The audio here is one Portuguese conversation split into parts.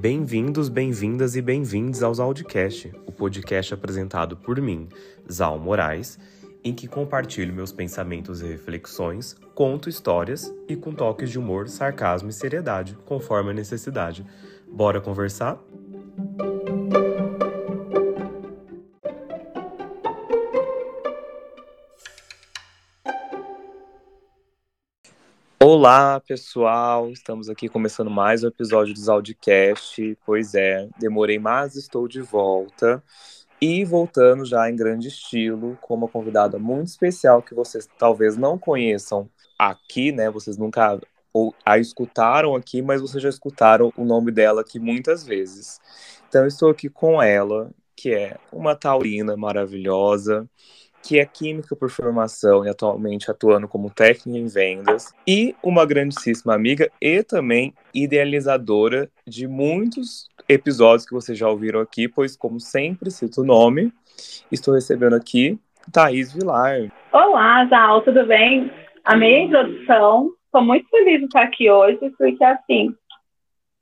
Bem-vindos, bem-vindas e bem-vindos aos Audicast, o podcast apresentado por mim, Zal Moraes, em que compartilho meus pensamentos e reflexões, conto histórias e com toques de humor, sarcasmo e seriedade, conforme a necessidade. Bora conversar? Olá, pessoal! Estamos aqui começando mais um episódio do Audicast. Pois é, demorei, mas estou de volta. E voltando já em grande estilo, com uma convidada muito especial que vocês talvez não conheçam aqui, né? Vocês nunca a escutaram aqui, mas vocês já escutaram o nome dela aqui muitas vezes. Então, estou aqui com ela, que é uma taurina maravilhosa, que é química por formação e atualmente atuando como técnica em vendas, e uma grandíssima amiga e também idealizadora de muitos episódios que vocês já ouviram aqui, pois, como sempre, cito o nome, estou recebendo aqui Thaís Vilar. Olá, Zal, tudo bem? Amei a introdução, estou muito feliz de estar aqui hoje, porque, assim,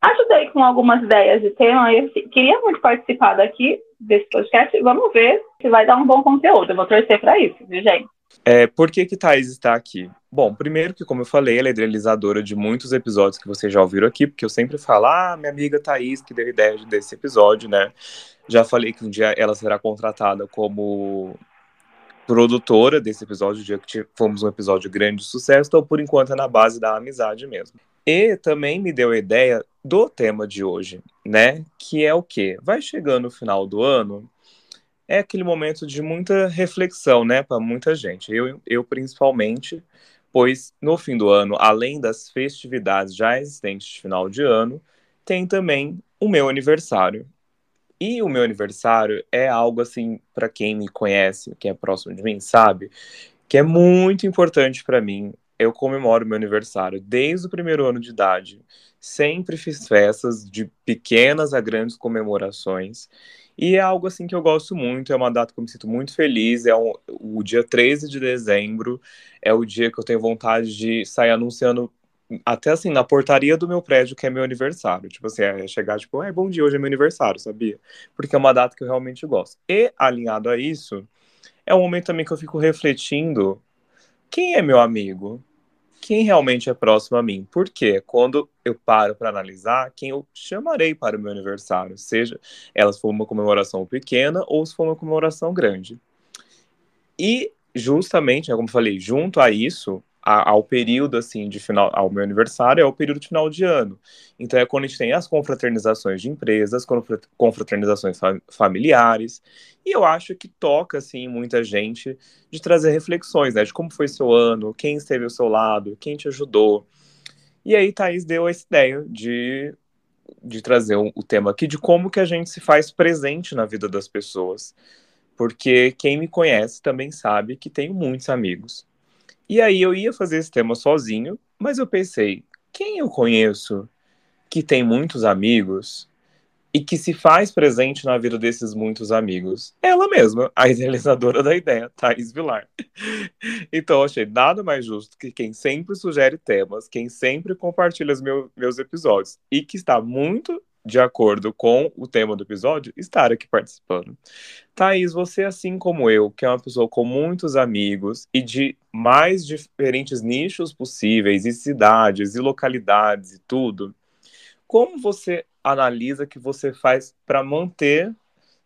ajudei com algumas ideias de tema, eu assim, queria muito participar daqui, desse podcast. Vamos ver se vai dar um bom conteúdo. Eu vou torcer para isso, viu, gente? É, por que que Thaís está aqui? Bom, primeiro que, como eu falei, ela é idealizadora de muitos episódios que vocês já ouviram aqui, porque eu sempre falo, ah, minha amiga Thaís que deu ideia desse episódio, né? Já falei que um dia ela será contratada como produtora desse episódio, dia que fomos um episódio grande de sucesso, então por enquanto é na base da amizade mesmo. E também me deu a ideia do tema de hoje, né? Que é o quê? Vai chegando o final do ano, é aquele momento de muita reflexão, né, para muita gente. Eu, eu principalmente, pois no fim do ano, além das festividades já existentes de final de ano, tem também o meu aniversário. E o meu aniversário é algo assim, para quem me conhece, quem é próximo de mim, sabe, que é muito importante para mim. Eu comemoro meu aniversário desde o primeiro ano de idade. Sempre fiz festas de pequenas a grandes comemorações. E é algo assim que eu gosto muito, é uma data que eu me sinto muito feliz. É um, o dia 13 de dezembro, é o dia que eu tenho vontade de sair anunciando até assim, na portaria do meu prédio, que é meu aniversário. Tipo assim, é chegar, tipo, é bom dia, hoje é meu aniversário, sabia? Porque é uma data que eu realmente gosto. E, alinhado a isso, é um momento também que eu fico refletindo quem é meu amigo? Quem realmente é próximo a mim. Porque quando eu paro para analisar, quem eu chamarei para o meu aniversário, seja ela se for uma comemoração pequena ou se for uma comemoração grande. E justamente, né, como eu falei, junto a isso, ao período assim de final, ao meu aniversário é o período de final de ano. Então é quando a gente tem as confraternizações de empresas, confraternizações familiares, e eu acho que toca assim muita gente de trazer reflexões, né, de como foi seu ano, quem esteve ao seu lado, quem te ajudou. E aí Thaís deu essa ideia de de trazer o tema aqui de como que a gente se faz presente na vida das pessoas. Porque quem me conhece também sabe que tenho muitos amigos e aí eu ia fazer esse tema sozinho, mas eu pensei, quem eu conheço que tem muitos amigos e que se faz presente na vida desses muitos amigos? Ela mesma, a idealizadora da ideia, Thais Vilar. então achei nada mais justo que quem sempre sugere temas, quem sempre compartilha os meu, meus episódios e que está muito de acordo com o tema do episódio, estar aqui participando. Thaís, você, assim como eu, que é uma pessoa com muitos amigos e de mais diferentes nichos possíveis, e cidades, e localidades e tudo, como você analisa que você faz para manter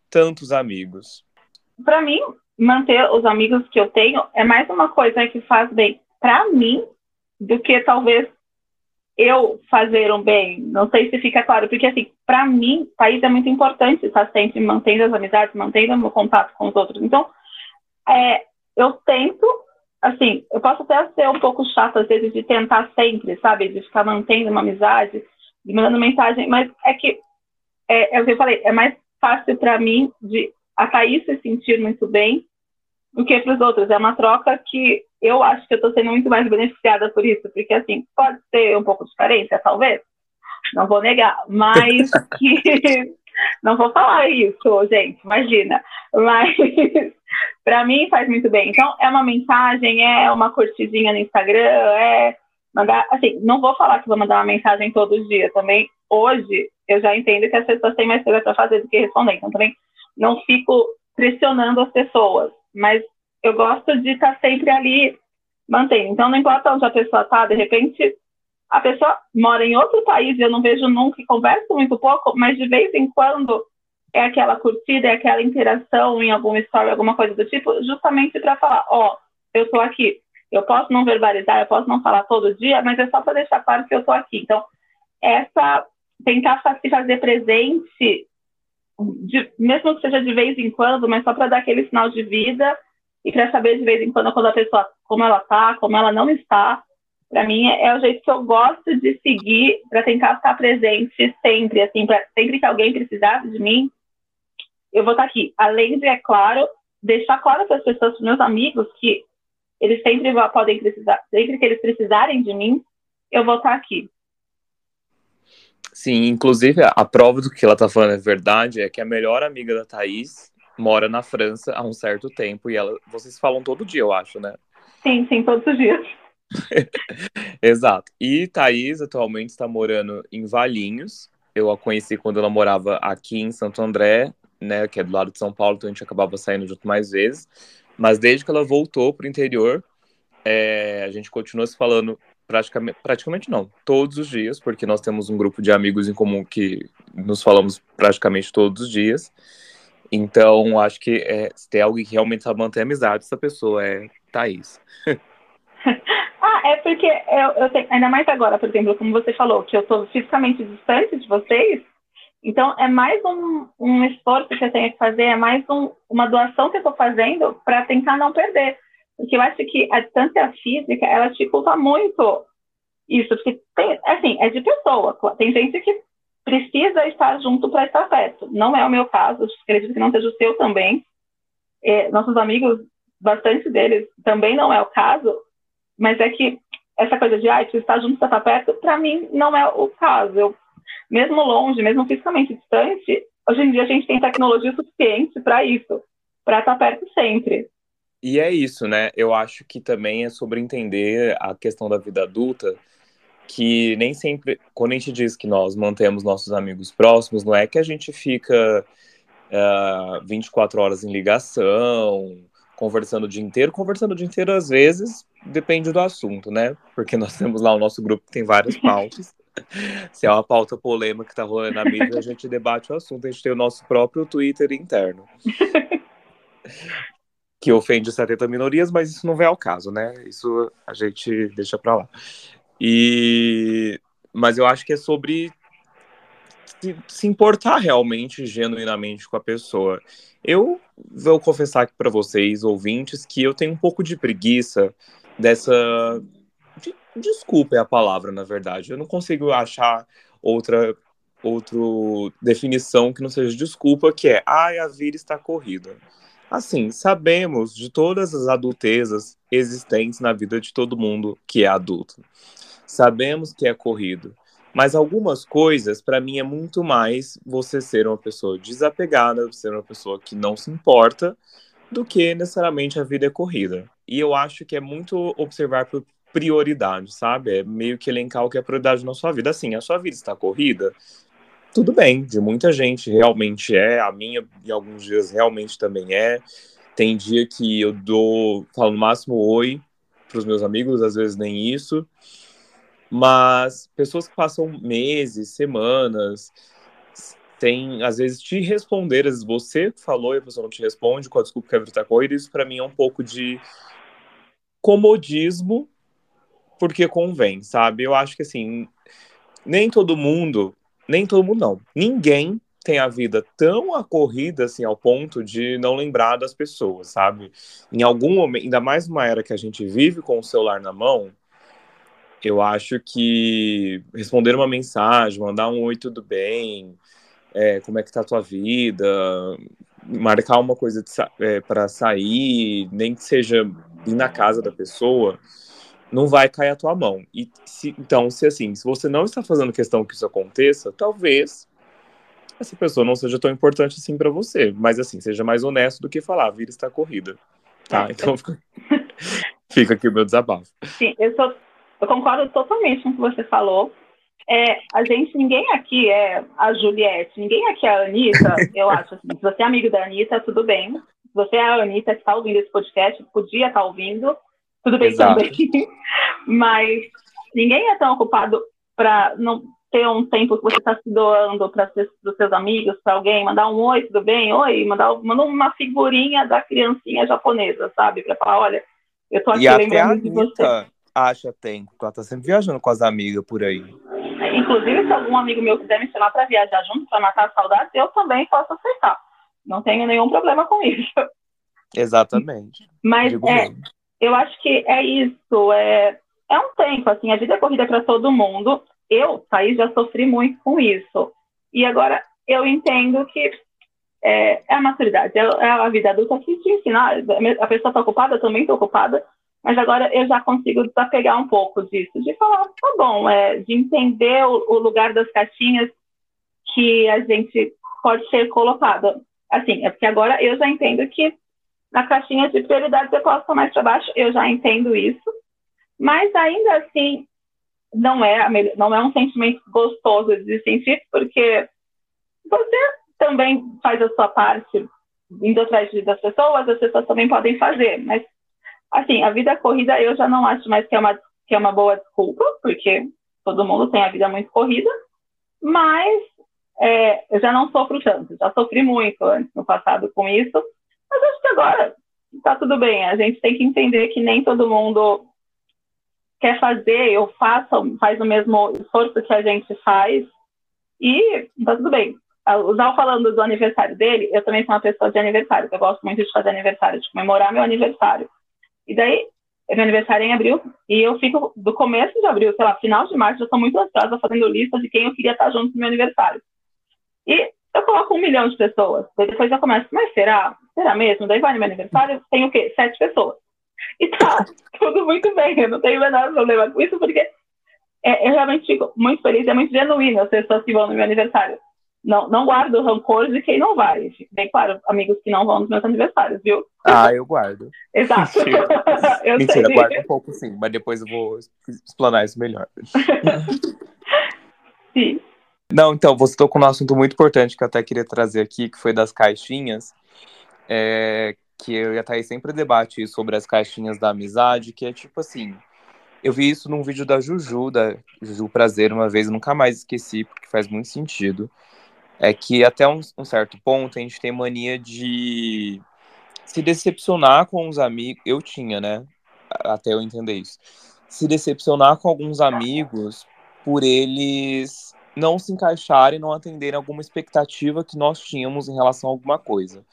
tantos amigos? Para mim, manter os amigos que eu tenho é mais uma coisa que faz bem para mim do que talvez eu fazer um bem. Não sei se fica claro, porque assim, para mim, país é muito importante estar sempre mantendo as amizades, mantendo o contato com os outros. Então, é, eu tento, assim, eu posso até ser um pouco chata às vezes de tentar sempre, sabe, de ficar mantendo uma amizade, de mandando mensagem, mas é que, é, é o que eu falei, é mais fácil para mim de a Thaís se sentir muito bem do que para os outros. É uma troca que eu acho que eu estou sendo muito mais beneficiada por isso, porque assim, pode ter um pouco de carência, talvez, não vou negar, mas que não vou falar isso, gente, imagina, mas para mim faz muito bem. Então, é uma mensagem, é uma curtidinha no Instagram, é mandar, assim, não vou falar que vou mandar uma mensagem todo dia também. Hoje eu já entendo que as pessoas têm mais coisa para fazer do que responder. Então, também não fico pressionando as pessoas, mas eu gosto de estar sempre ali mantendo. Então, não importa onde a pessoa está, de repente, a pessoa mora em outro país eu não vejo nunca e converso muito pouco, mas de vez em quando é aquela curtida, é aquela interação em alguma história, alguma coisa do tipo, justamente para falar: ó, oh, eu estou aqui. Eu posso não verbalizar, eu posso não falar todo dia, mas é só para deixar claro que eu estou aqui. Então, essa tentar se fazer presente, de, mesmo que seja de vez em quando, mas só para dar aquele sinal de vida e para saber de vez em quando quando a pessoa como ela está, como ela não está. Para mim é, o jeito que eu gosto de seguir para tentar estar presente sempre, assim, para sempre que alguém precisar de mim, eu vou estar aqui. Além de, é claro, deixar claro para as pessoas, para meus amigos, que eles sempre podem precisar, sempre que eles precisarem de mim, eu vou estar aqui. Sim, inclusive a prova do que ela tá falando é verdade é que a melhor amiga da Thaís mora na França há um certo tempo e ela, vocês falam todo dia, eu acho, né? Sim, sim, todos os dias. Exato. E Thaís atualmente está morando em Valinhos. Eu a conheci quando ela morava aqui em Santo André, né, que é do lado de São Paulo, então a gente acabava saindo junto mais vezes. Mas desde que ela voltou para o interior, é, a gente continua se falando praticamente, praticamente não, todos os dias, porque nós temos um grupo de amigos em comum que nos falamos praticamente todos os dias. Então, acho que é, se tem alguém que realmente sabe manter a amizade, essa pessoa é Thaís. ah, é porque eu, eu tenho, ainda mais agora, por exemplo, como você falou, que eu estou fisicamente distante de vocês, então é mais um, um esforço que eu tenho que fazer, é mais um, uma doação que eu estou fazendo para tentar não perder. Porque eu acho que a distância física, ela dificulta muito isso, porque tem, assim, é de pessoa. Tem gente que precisa estar junto para estar perto. Não é o meu caso, acredito que não seja o seu também. É, nossos amigos, bastante deles, também não é o caso, mas é que essa coisa de, ah, estar junto para estar perto, para mim não é o caso. Eu, mesmo longe, mesmo fisicamente distante, hoje em dia a gente tem tecnologia suficiente para isso, para estar perto sempre. E é isso, né? Eu acho que também é sobre entender a questão da vida adulta, que nem sempre, quando a gente diz que nós mantemos nossos amigos próximos, não é que a gente fica uh, ah, 24 horas em ligação, conversando o dia inteiro. Conversando o dia inteiro, às vezes, depende do assunto, né? Porque nós temos lá o nosso grupo que tem várias pautas. Se é uma pauta polêmica que tá rolando na mídia, a gente debate o assunto. A gente tem o nosso próprio Twitter interno que ofende 70 minorias, mas isso não vem ao caso, né? Isso a gente deixa para lá. E mas eu acho que é sobre se, se importar realmente, genuinamente com a pessoa. Eu vou confessar aqui para vocês, ouvintes, que eu tenho um pouco de preguiça dessa de, desculpa é a palavra, na verdade. Eu não consigo achar outra outra definição que não seja desculpa, que é ai, a vida está corrida. Assim, sabemos de todas as adultezas existentes na vida de todo mundo que é adulto. Sabemos que é corrido. Mas algumas coisas, para mim, é muito mais você ser uma pessoa desapegada, ser uma pessoa que não se importa, do que necessariamente a vida é corrida. E eu acho que é muito observar por prioridade, sabe? É meio que elencar o que é prioridade na sua vida. Assim, a sua vida está corrida, tudo bem, de muita gente realmente é, a minha em alguns dias realmente também é. Tem dia que eu dou, falo no máximo oi para os meus amigos, às vezes nem isso. Mas pessoas que passam meses, semanas, tem às vezes te responder, às vezes você falou e a pessoa não te responde com a desculpa que a vida tá corrida, isso para mim é um pouco de comodismo, porque convém, sabe? Eu acho que assim, nem todo mundo nem todo mundo não. Ninguém tem a vida tão acorrida assim ao ponto de não lembrar das pessoas, sabe? Em algum momento, ainda mais numa era que a gente vive com o celular na mão, eu acho que responder uma mensagem, mandar um oi, tudo bem, é, como é que tá a tua vida, marcar uma coisa é, para sair, nem que seja ir na casa da pessoa, não vai cair a tua mão. E se, então, se assim, se você não está fazendo questão que isso aconteça, talvez essa pessoa não seja tão importante assim para você. Mas assim, seja mais honesto do que falar, vira está corrida. Tá? É. Então fica, fica aqui o meu desabafo. Sim, eu, sou, eu concordo totalmente com o que você falou. é, a gente, ninguém aqui é a Juliette, ninguém aqui é a Anitta, eu acho assim, se você é amigo da Anitta, tudo bem. Se você é a Anitta que está ouvindo esse podcast, podia estar tá ouvindo, tudo bem Exato. também. Mas ninguém é tão ocupado para não ter um tempo que você está se doando para os seus amigos, para alguém, mandar um oi, tudo bem? Oi, mandar, mandar uma figurinha da criancinha japonesa, sabe? Para falar, olha, eu tô aqui e lembrando de você. acha tempo, ela tá sempre viajando com as amigas por aí. Inclusive, se algum amigo meu quiser me chamar para viajar junto, para matar a saudade, eu também posso aceitar. Não tenho nenhum problema com isso. Exatamente. Mas é, eu acho que é isso. É, é um tempo, assim, a vida é corrida para todo mundo. Eu, Thaís, já sofri muito com isso. E agora eu entendo que é, é a maturidade, é, é, a vida adulta que te ensina. A pessoa está ocupada, eu também estou ocupada, mas agora eu já consigo desapegar um pouco disso, de falar, tá bom, é, de entender o, o lugar das caixinhas que a gente pode ser colocada. Assim, é porque agora eu já entendo que na caixinha de prioridades eu estar mais para baixo, eu já entendo isso, mas ainda assim não é, não é um sentimento gostoso de sentir, porque você também faz a sua parte indo atrás das pessoas, as pessoas também podem fazer, mas assim, a vida corrida eu já não acho mais que é uma, que é uma boa desculpa, porque todo mundo tem a vida muito corrida, mas é, eu já não sofro tanto, já sofri muito antes no passado com isso, mas acho que agora está tudo bem. A gente tem que entender que nem todo mundo quer fazer ou faça, faz o mesmo esforço que a gente faz e está tudo bem. O Zal falando do aniversário dele, eu também sou uma pessoa de aniversário, eu gosto muito de fazer aniversário, de comemorar meu aniversário. E daí, meu aniversário é em abril, e eu fico do começo de abril, sei lá, final de março, eu estou muito ansiosa fazendo lista de quem eu queria estar junto no meu aniversário. E eu coloco um milhão de pessoas. Daí depois eu começo, mas será? Será mesmo? Daí vai no meu aniversário, tem o quê? Sete pessoas. E tá, tudo muito bem, eu não tenho o menor problema com isso, porque é, eu realmente fico muito feliz, é muito genuíno as pessoas que vão no meu aniversário. Não, não guardo rancor de quem não vai. Bem claro, amigos que não vão nos meus aniversários, viu? Ah, eu guardo. Exato. eu Mentira, sei. guardo um pouco sim, mas depois eu vou explanar isso melhor. sim. Não, então, você tocou num assunto muito importante que eu até queria trazer aqui, que foi das caixinhas. É, que eu e a Thaís sempre debate sobre as caixinhas da amizade, que é tipo assim. Eu vi isso num vídeo da Juju, da Juju Prazer, uma vez, nunca mais esqueci, porque faz muito sentido. É que até um, um certo ponto a gente tem mania de se decepcionar com os amigos. Eu tinha, né? Até eu entender isso. Se decepcionar com alguns amigos por eles não se encaixarem, não atenderem alguma expectativa que nós tínhamos em relação a alguma coisa.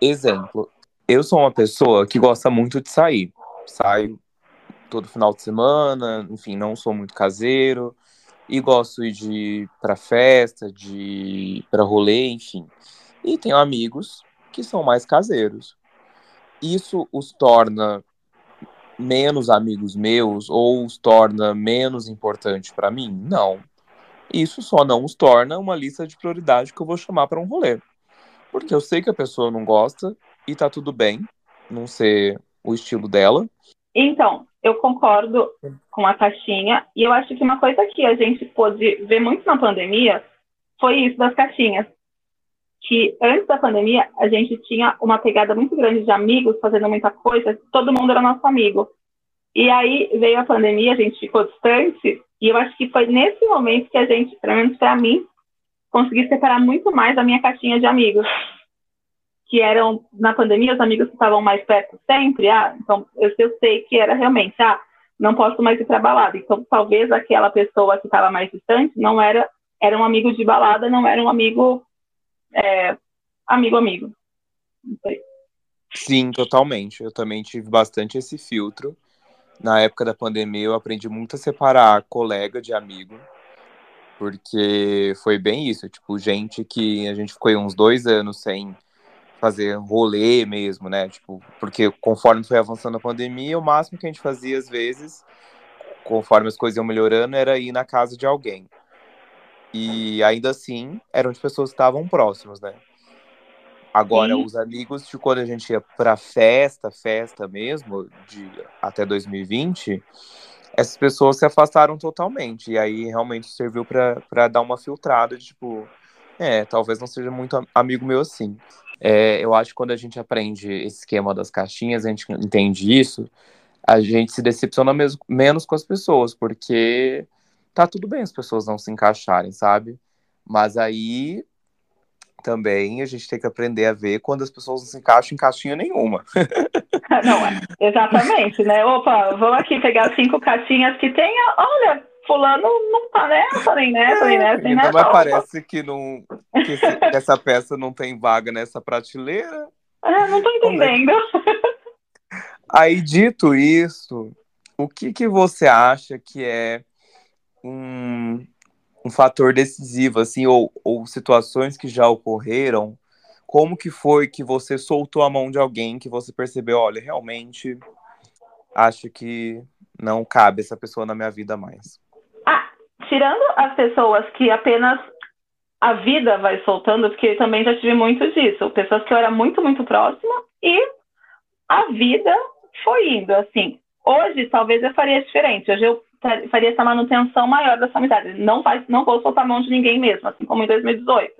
Exemplo, eu sou uma pessoa que gosta muito de sair. Saio todo final de semana, enfim, não sou muito caseiro e gosto de ir para festa, de para rolê, enfim. E tenho amigos que são mais caseiros. Isso os torna menos amigos meus ou os torna menos importante para mim? Não. Isso só não os torna uma lista de prioridade que eu vou chamar para um rolê. Porque eu sei que a pessoa não gosta e tá tudo bem não ser o estilo dela. Então, eu concordo com a caixinha e eu acho que uma coisa que a gente pôde ver muito na pandemia foi isso das caixinhas. Que antes da pandemia a gente tinha uma pegada muito grande de amigos fazendo muita coisa, todo mundo era nosso amigo. E aí veio a pandemia, a gente ficou distante e eu acho que foi nesse momento que a gente, pelo menos para mim, consegui separar muito mais a minha caixinha de amigos. Que eram, na pandemia, os amigos que estavam mais perto sempre. Ah, então eu, eu sei que era realmente, ah, não posso mais ir para balada. Então talvez aquela pessoa que estava mais distante não era, era um amigo de balada, não era um amigo, é, amigo, amigo. Sim, totalmente. Eu também tive bastante esse filtro na época da pandemia eu aprendi muito a separar colega de amigo, porque foi bem isso, tipo, gente que a gente ficou uns dois anos sem fazer rolê mesmo, né? Tipo, porque conforme foi avançando a pandemia, o máximo que a gente fazia às vezes, conforme as coisas iam melhorando, era ir na casa de alguém. E ainda assim, eram de pessoas que estavam próximas, né? Agora, Sim. os amigos de quando a gente ia pra festa, festa mesmo, de até 2020, essas pessoas se afastaram totalmente. E aí realmente serviu para dar uma filtrada de tipo, é, talvez não seja muito amigo meu assim. É, eu acho que quando a gente aprende esse esquema das caixinhas, a gente entende isso, a gente se decepciona mesmo, menos com as pessoas, porque tá tudo bem as pessoas não se encaixarem, sabe? Mas aí também a gente tem que aprender a ver quando as pessoas não se encaixam em caixinha nenhuma. Não, é, exatamente, né? Opa, vamos aqui pegar cinco caixinhas que tem, olha, fulano não tá nessa, nem nessa, nem nessa, nem nessa. Mas parece que, não, que, esse, essa peça não tem vaga nessa prateleira. É, não tô é entendendo. Aí, dito isso, o que, que você acha que é um, um fator decisivo, assim, ou, ou situações que já ocorreram, como que foi que você soltou a mão de alguém que você percebeu, olha, realmente acho que não cabe essa pessoa na minha vida mais? Ah, tirando as pessoas que apenas a vida vai soltando, porque também já tive muito disso, pessoas que eu era muito, muito próxima e a vida foi indo, assim. Hoje, talvez eu faria diferente. Hoje eu faria essa manutenção maior dessa amizade. Não, vai, não vou soltar a mão de ninguém mesmo, assim como em 2018.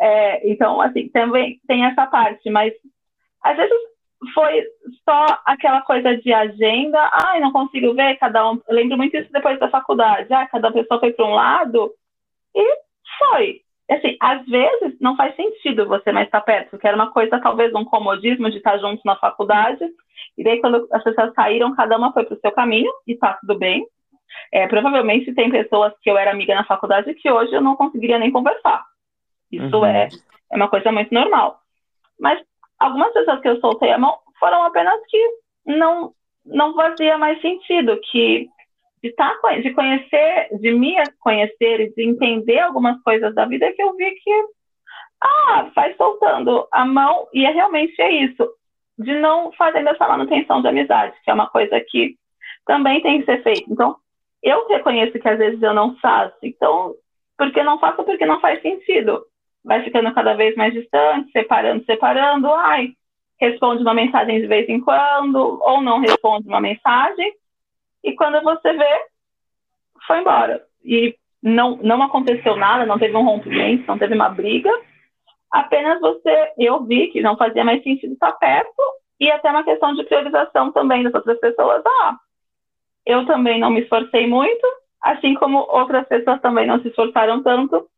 É, então, assim, também tem essa parte, mas às vezes foi só aquela coisa de agenda, ai, não consigo ver, cada um. Eu lembro muito isso depois da faculdade, ah, cada pessoa foi para um lado, e foi. Assim, às vezes não faz sentido você mais estar perto, porque era uma coisa, talvez, um comodismo de estar juntos na faculdade, e daí quando as pessoas saíram, cada uma foi para o seu caminho, e tá tudo bem. É, provavelmente tem pessoas que eu era amiga na faculdade que hoje eu não conseguiria nem conversar. Isso uhum. é, é uma coisa muito normal. Mas algumas pessoas que eu soltei a mão foram apenas que não, não fazia mais sentido, que de, tá, de conhecer, de me conhecer e de entender algumas coisas da vida que eu vi que, ah, faz soltando a mão. E é, realmente é isso, de não fazer essa manutenção de amizade, que é uma coisa que também tem que ser feita. Então, eu reconheço que às vezes eu não faço, então, porque não faço? Porque não faz sentido. Vai ficando cada vez mais distante, separando, separando, ai, responde uma mensagem de vez em quando, ou não responde uma mensagem, e quando você vê, foi embora. E não, não aconteceu nada, não teve um rompimento, não teve uma briga, apenas você, eu vi que não fazia mais sentido estar perto, e até uma questão de priorização também das outras pessoas. Ah, eu também não me esforcei muito, assim como outras pessoas também não se esforçaram tanto,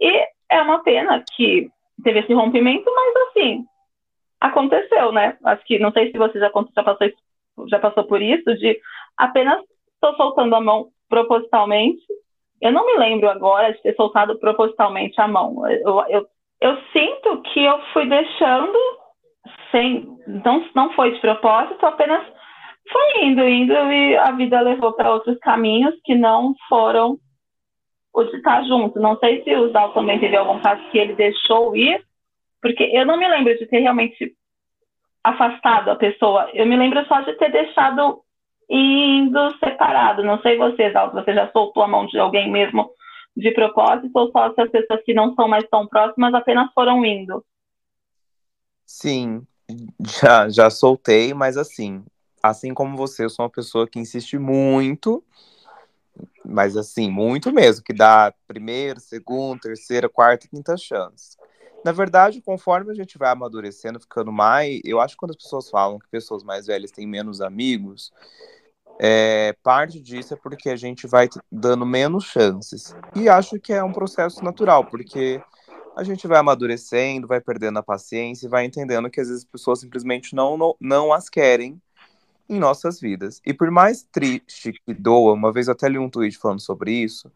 e é uma pena que teve esse rompimento, mas assim, aconteceu, né? Acho que não sei se você já, já, passou, já passou por isso, de apenas estou soltando a mão propositalmente. Eu não me lembro agora de ter soltado propositalmente a mão. Eu, eu, eu sinto que eu fui deixando sem. Não, não foi de propósito, apenas foi indo, indo e a vida levou para outros caminhos que não foram o de estar junto. Não sei se o Zal também teve algum caso que ele deixou ir, porque eu não me lembro de ter realmente afastado a pessoa. Eu me lembro só de ter deixado indo separado. Não sei você, Zal, você já soltou a mão de alguém mesmo de propósito ou só essas pessoas que não são mais tão próximas apenas foram indo? Sim, já, já soltei, mas assim, assim como você, eu sou uma pessoa que insiste muito, mas assim, muito mesmo, que dá primeira, segunda, terceira, quarta e quinta chance. Na verdade, conforme a gente vai amadurecendo, ficando mais, eu acho que quando as pessoas falam que pessoas mais velhas têm menos amigos, é, parte disso é porque a gente vai dando menos chances. E acho que é um processo natural, porque a gente vai amadurecendo, vai perdendo a paciência e vai entendendo que às vezes as pessoas simplesmente não, não, não as querem em nossas vidas. E por mais triste que doa, uma vez eu até li um tweet falando sobre isso,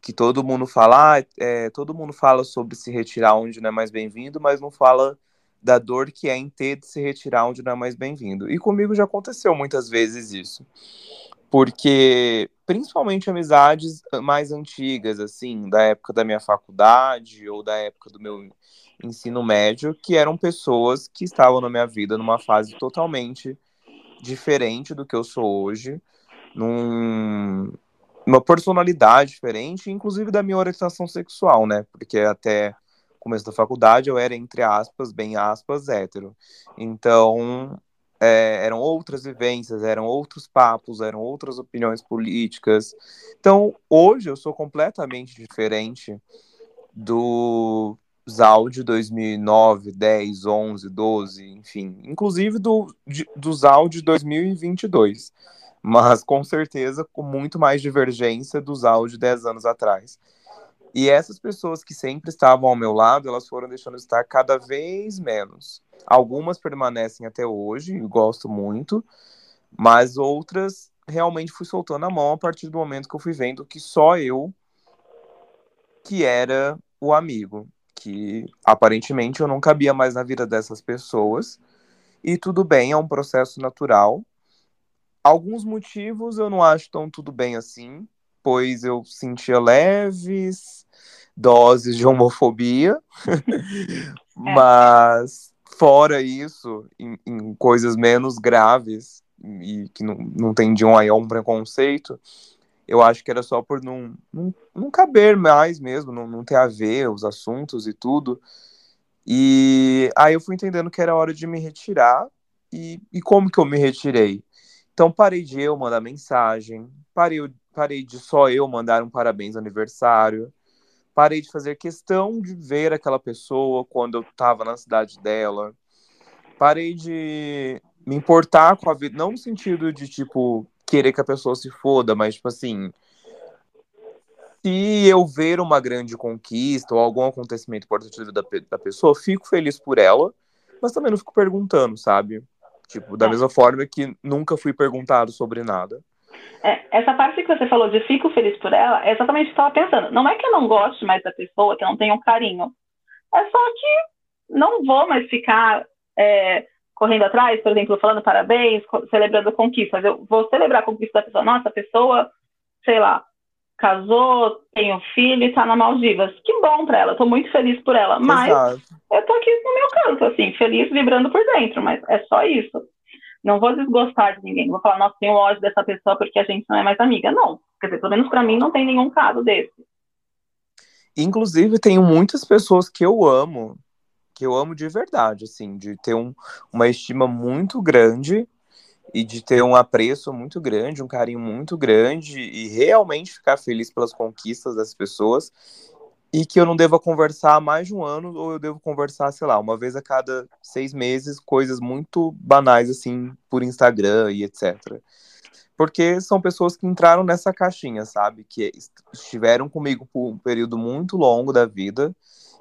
que todo mundo fala, ah, é, todo mundo fala sobre se retirar onde não é mais bem-vindo, mas não fala da dor que é em ter de se retirar onde não é mais bem-vindo. E comigo já aconteceu muitas vezes isso. Porque, principalmente amizades mais antigas, assim, da época da minha faculdade ou da época do meu ensino médio, que eram pessoas que estavam na minha vida numa fase totalmente diferente do que eu sou hoje, num, personalidade diferente, inclusive da minha orientação sexual, né? Porque até começo da faculdade eu era, entre aspas, bem aspas, hétero. Então, é, eram outras vivências, eram outros papos, eram outras opiniões políticas. Então, hoje eu sou completamente diferente do Zal de 2009, 10, 11, 12, enfim, inclusive do, de, do Zal de 2022, mas com certeza com muito mais divergência do Zal de 10 anos atrás. E essas pessoas que sempre estavam ao meu lado, elas foram deixando de estar cada vez menos. Algumas permanecem até hoje, e gosto muito, mas outras realmente fui soltando a mão a partir do momento que eu fui vendo que só eu que era o amigo, que aparentemente eu não cabia mais na vida dessas pessoas. E tudo bem, é um processo natural. Alguns motivos eu não acho tão tudo bem assim, pois eu sentia leves doses de homofobia, é. mas fora isso, em, em, coisas menos graves e que não, não tendiam aí a um preconceito, eu acho que era só por não, não, não caber mais mesmo, não, não ter a ver os assuntos e tudo. E aí eu fui entendendo que era hora de me retirar. E, e como que eu me retirei? Então parei de eu mandar mensagem, parei, parei de só eu mandar um parabéns aniversário, parei de fazer questão de ver aquela pessoa quando eu estava na cidade dela, parei de me importar com a vida, não no sentido de tipo querer que a pessoa se foda, mas tipo assim, se eu ver uma grande conquista ou algum acontecimento importante da, da pessoa, fico feliz por ela, mas também não fico perguntando, sabe? Tipo, da é. mesma forma que nunca fui perguntado sobre nada. É, essa parte que você falou de fico feliz por ela, é exatamente o que eu estava pensando. Não é que eu não goste mais da pessoa, que eu não tenha um carinho. É só que não vou mais ficar é, correndo atrás, por exemplo, falando parabéns, celebrando conquistas. Eu vou celebrar a conquista da pessoa. Nossa, a pessoa, sei lá, casou, tem um filho e tá na Maldivas. Que bom pra ela, tô muito feliz por ela. Mas Exato. eu tô aqui no meu canto, assim, feliz, vibrando por dentro, mas é só isso. Não vou desgostar de ninguém, vou falar, nossa, tenho ódio dessa pessoa porque a gente não é mais amiga. Não. Quer dizer, pelo menos pra mim não tem nenhum caso desse. Inclusive, tenho muitas pessoas que eu amo que eu amo de verdade, assim, de ter um, uma estima muito grande e de ter um apreço muito grande, um carinho muito grande e realmente ficar feliz pelas conquistas das pessoas e que eu não devo conversar há mais de um ano ou eu devo conversar, sei lá, uma vez a cada seis meses, coisas muito banais, assim, por Instagram e etc. Porque são pessoas que entraram nessa caixinha, sabe? Que estiveram comigo por um período muito longo da vida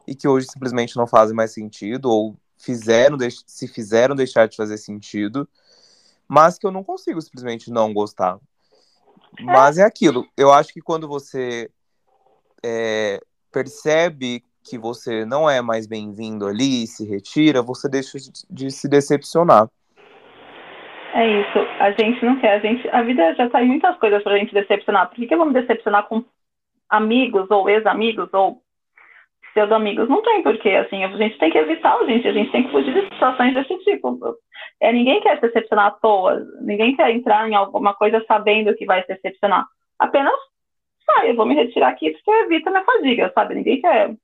e que hoje simplesmente não fazem mais sentido ou fizeram se fizeram deixar de fazer sentido, mas que eu não consigo simplesmente não gostar. Mas é aquilo. Eu acho que quando você é, percebe que você não é mais bem-vindo ali se retira, você deixa de se decepcionar. É isso. A gente não quer. A, gente, a vida já em muitas coisas pra gente decepcionar. Por que, que eu vou me decepcionar com amigos ou ex-amigos ou pseudo-amigos. Não tem porquê, assim, a gente tem que evitar gente, a gente tem que fugir de situações desse tipo. É, ninguém quer se decepcionar à toa, ninguém quer entrar em alguma coisa sabendo que vai se decepcionar. Apenas sai, eu vou me retirar aqui porque evita minha fadiga, sabe? Ninguém quer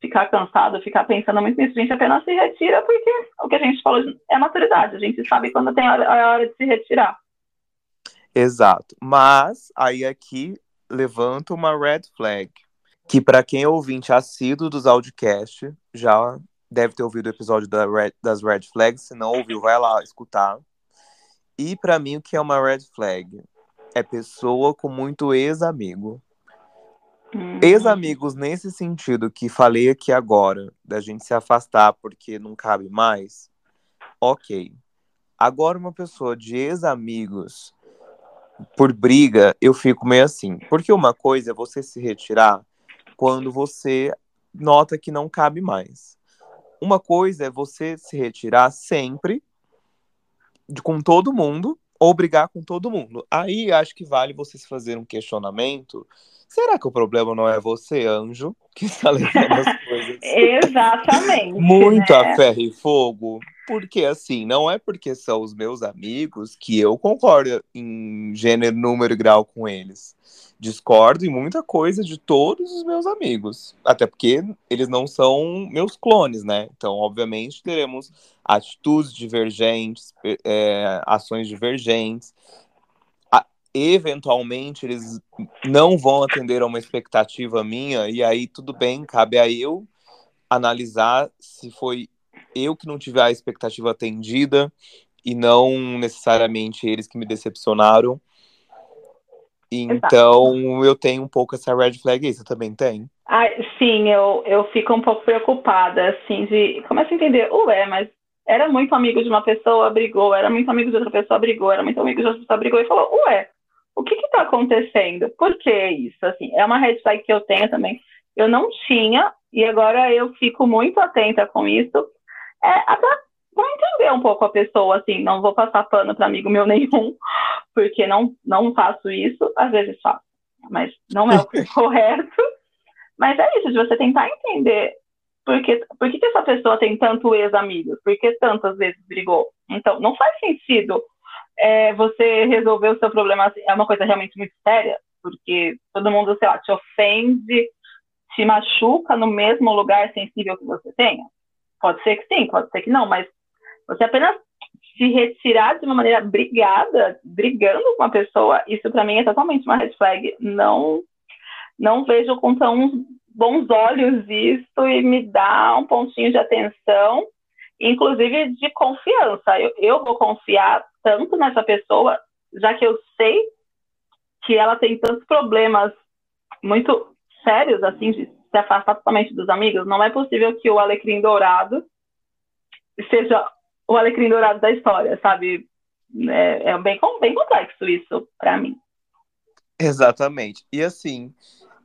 ficar cansado, ficar pensando muito nisso. A gente apenas se retira porque o que a gente falou é maturidade. A gente sabe quando tem a hora, a hora de se retirar. Exato. Mas aí aqui levanta uma red flag que para quem é ouvinte assíduo dos audiocast, já deve ter ouvido o episódio da Red, das Red Flags, se não ouviu, vai lá escutar. E para mim o que é uma Red Flag? É pessoa com muito ex-amigo. Uhum. Ex-amigos nesse sentido que falei aqui agora, da gente se afastar porque não cabe mais, ok. Agora uma pessoa de ex-amigos por briga, eu fico meio assim. Porque uma coisa é você se retirar quando você nota que não cabe mais. Uma coisa é você se retirar sempre de, com todo mundo ou brigar com todo mundo. Aí acho que vale você se fazer um questionamento. Será que o problema não é você, anjo, que está levando as coisas? Exatamente. Muito né? a ferro e fogo. Porque assim, não é porque são os meus amigos que eu concordo em gênero, número e grau com eles. Discordo em muita coisa de todos os meus amigos. Até porque eles não são meus clones, né? Então, obviamente, teremos atitudes divergentes, é, ações divergentes. eventualmente, eles não vão atender a uma expectativa minha, e aí tudo bem, cabe a eu analisar se foi eu que não tive a expectativa atendida e não necessariamente eles que me decepcionaram. Então Exato. eu tenho um pouco essa red flag aí, você também tem? Ah, sim, eu, eu fico um pouco preocupada, assim, de. Começo a entender, ué, mas era muito amigo de uma pessoa, brigou, era muito amigo de outra pessoa, brigou, era muito amigo de outra pessoa, brigou, e falou, ué, o que que tá acontecendo? Por que isso? Assim, é uma red flag que eu tenho também. Eu não tinha, e agora eu fico muito atenta com isso, é, para entender um pouco a pessoa, assim, não vou passar pano para amigo meu nenhum, porque não, não faço isso, às vezes faço, mas não é o correto. Mas é isso, de você tentar entender por que, por que, que essa pessoa tem tanto ex-amigo, por que tantas vezes brigou. Então, não faz sentido é, você resolver o seu problema, assim, é uma coisa realmente muito séria, porque todo mundo, sei lá, te ofende, te machuca no mesmo lugar sensível que você tenha. Pode ser que sim, pode ser que não, mas você apenas se retirar de uma maneira brigada, brigando com uma pessoa, isso para mim é totalmente uma red flag. Não, não vejo com tão bons olhos isso e me dá um pontinho de atenção, inclusive de confiança. Eu, eu vou confiar tanto nessa pessoa, já que eu sei que ela tem tantos problemas muito sérios, assim, de se afastar totalmente dos amigos, não é possível que o Alecrim Dourado seja o Alecrim Dourado da história, sabe? É, é bem, bem complexo isso para mim. Exatamente. E assim,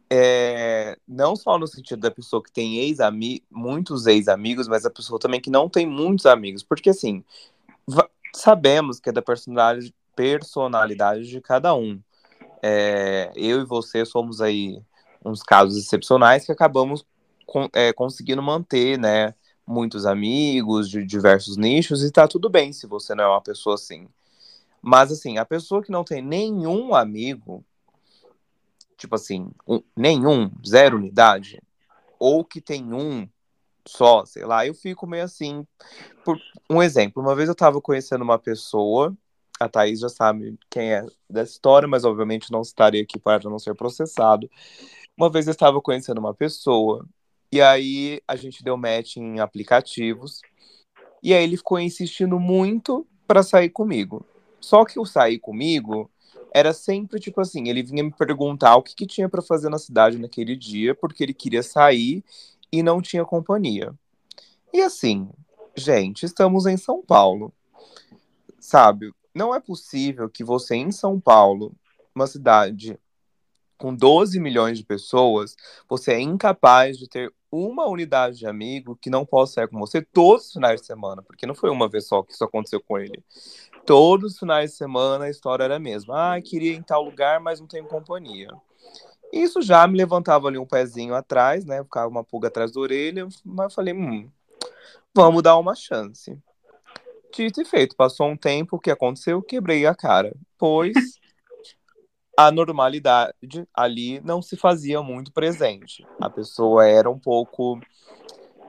é, não só no sentido da pessoa que tem ex muitos ex-amigos, mas a pessoa também que não tem muitos amigos. Porque assim, sabemos que é da personalidade, personalidade de cada um. É, eu e você somos aí uns casos excepcionais que acabamos é, conseguindo manter, né? Muitos amigos de diversos nichos e tá tudo bem se você não é uma pessoa assim. Mas assim, a pessoa que não tem nenhum amigo, tipo assim, um, nenhum, zero unidade, ou que tem um só, sei lá, eu fico meio assim. Por um exemplo, uma vez eu tava conhecendo uma pessoa, a Thaís já sabe quem é dessa história, mas obviamente não estaria aqui para não ser processado. Uma vez eu estava conhecendo uma pessoa, e aí a gente deu match em aplicativos, e aí ele ficou insistindo muito para sair comigo. Só que o sair comigo era sempre tipo assim, ele vinha me perguntar o que, que tinha para fazer na cidade naquele dia, porque ele queria sair e não tinha companhia. E assim, gente, estamos em São Paulo. Sabe? Não é possível que você em São Paulo, uma cidade com 12 milhões de pessoas, você é incapaz de ter uma unidade de amigo que não possa sair com você todos os finais de semana, porque não foi uma vez só que isso aconteceu com ele. Todos os finais de semana a história era a mesma. Ah, queria ir em tal lugar, mas não tenho companhia. Isso já me levantava ali um pezinho atrás, né? Ficava uma pulga atrás da orelha, mas eu falei, hum, vamos dar uma chance. Dito e feito, passou um tempo, o que aconteceu? Quebrei a cara, pois a normalidade ali não se fazia muito presente. A pessoa era um pouco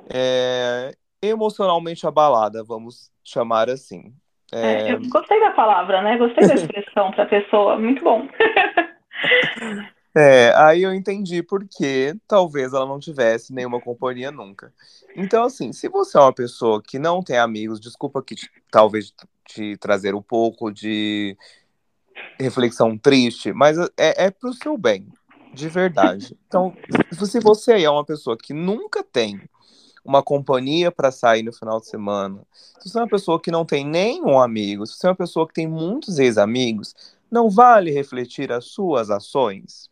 é, emocionalmente abalada, vamos chamar assim. É... É, eu gostei da palavra, né? Gostei da expressão para a pessoa, muito bom. É, aí eu entendi por que talvez ela não tivesse nenhuma companhia nunca. Então, assim, se você é uma pessoa que não tem amigos, desculpa que talvez te trazer um pouco de reflexão triste, mas é, é pro seu bem, de verdade. Então, se você é uma pessoa que nunca tem uma companhia para sair no final de semana, se você é uma pessoa que não tem nenhum amigo, se você é uma pessoa que tem muitos ex-amigos, não vale refletir as suas ações?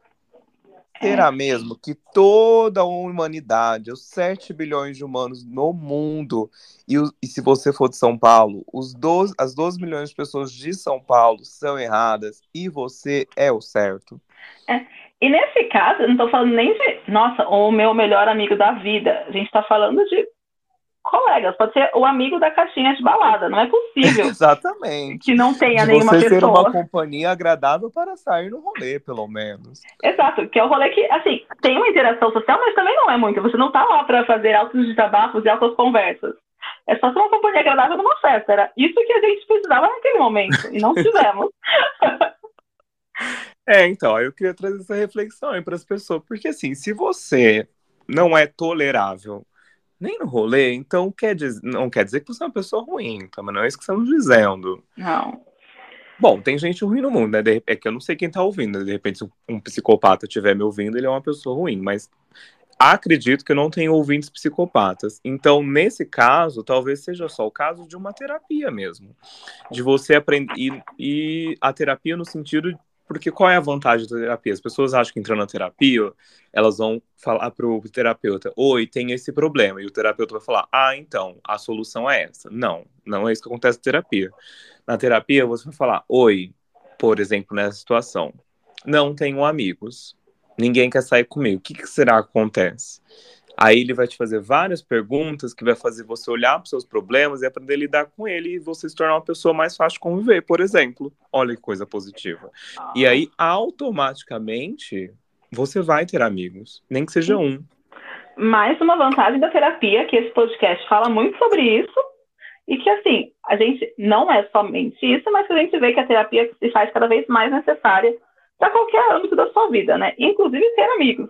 Será mesmo que toda a humanidade, os 7 bilhões de humanos no mundo, e, e se você for de São Paulo, os 12, as 12 milhões de pessoas de São Paulo são erradas e você é o certo? É. E nesse caso, eu não estou falando nem de, nossa, o meu melhor amigo da vida. A gente está falando de colegas, pode ser o amigo da caixinha de balada. Não é possível. Exatamente. Que não tenha de nenhuma você pessoa. ser uma companhia agradável para sair no rolê, pelo menos. Exato, que é o rolê que, assim, tem uma interação social, mas também não é muito. Você não tá lá para fazer altos desabafos e altas conversas. É só ser uma companhia agradável numa festa. Era isso que a gente precisava naquele momento. E não tivemos. É, então, eu queria trazer essa reflexão aí para as pessoas, porque assim, se você não é tolerável nem no rolê, então quer dizer, não quer dizer que você é uma pessoa ruim, tá? Mas não é isso que estamos dizendo. Não. Bom, tem gente ruim no mundo, né? De- É que eu não sei quem tá ouvindo. né? De repente, se um psicopata estiver me ouvindo, ele é uma pessoa ruim. Mas acredito que eu não tenho ouvintes psicopatas. Então, nesse caso, talvez seja só o caso de uma terapia mesmo. De você aprender. E, e a terapia no sentido. Porque qual é a vantagem da terapia? As pessoas acham que entrando na terapia, elas vão falar pro terapeuta: Oi, tem esse problema. E o terapeuta vai falar: Ah, então, a solução é essa. Não, não é isso que acontece na terapia. Na terapia, você vai falar: Oi, por exemplo, nessa situação, não tenho amigos, ninguém quer sair comigo, o que, que será que acontece? Aí ele vai te fazer várias perguntas que vai fazer você olhar para os seus problemas e aprender a lidar com ele e você se tornar uma pessoa mais fácil de conviver, por exemplo. Olha que coisa positiva. E aí, automaticamente, você vai ter amigos, nem que seja um. Mais uma vantagem da terapia, que esse podcast fala muito sobre isso, e que, assim, a gente não é somente isso, mas que a gente vê que a terapia se faz cada vez mais necessária para qualquer âmbito da sua vida, né? Inclusive ter amigos.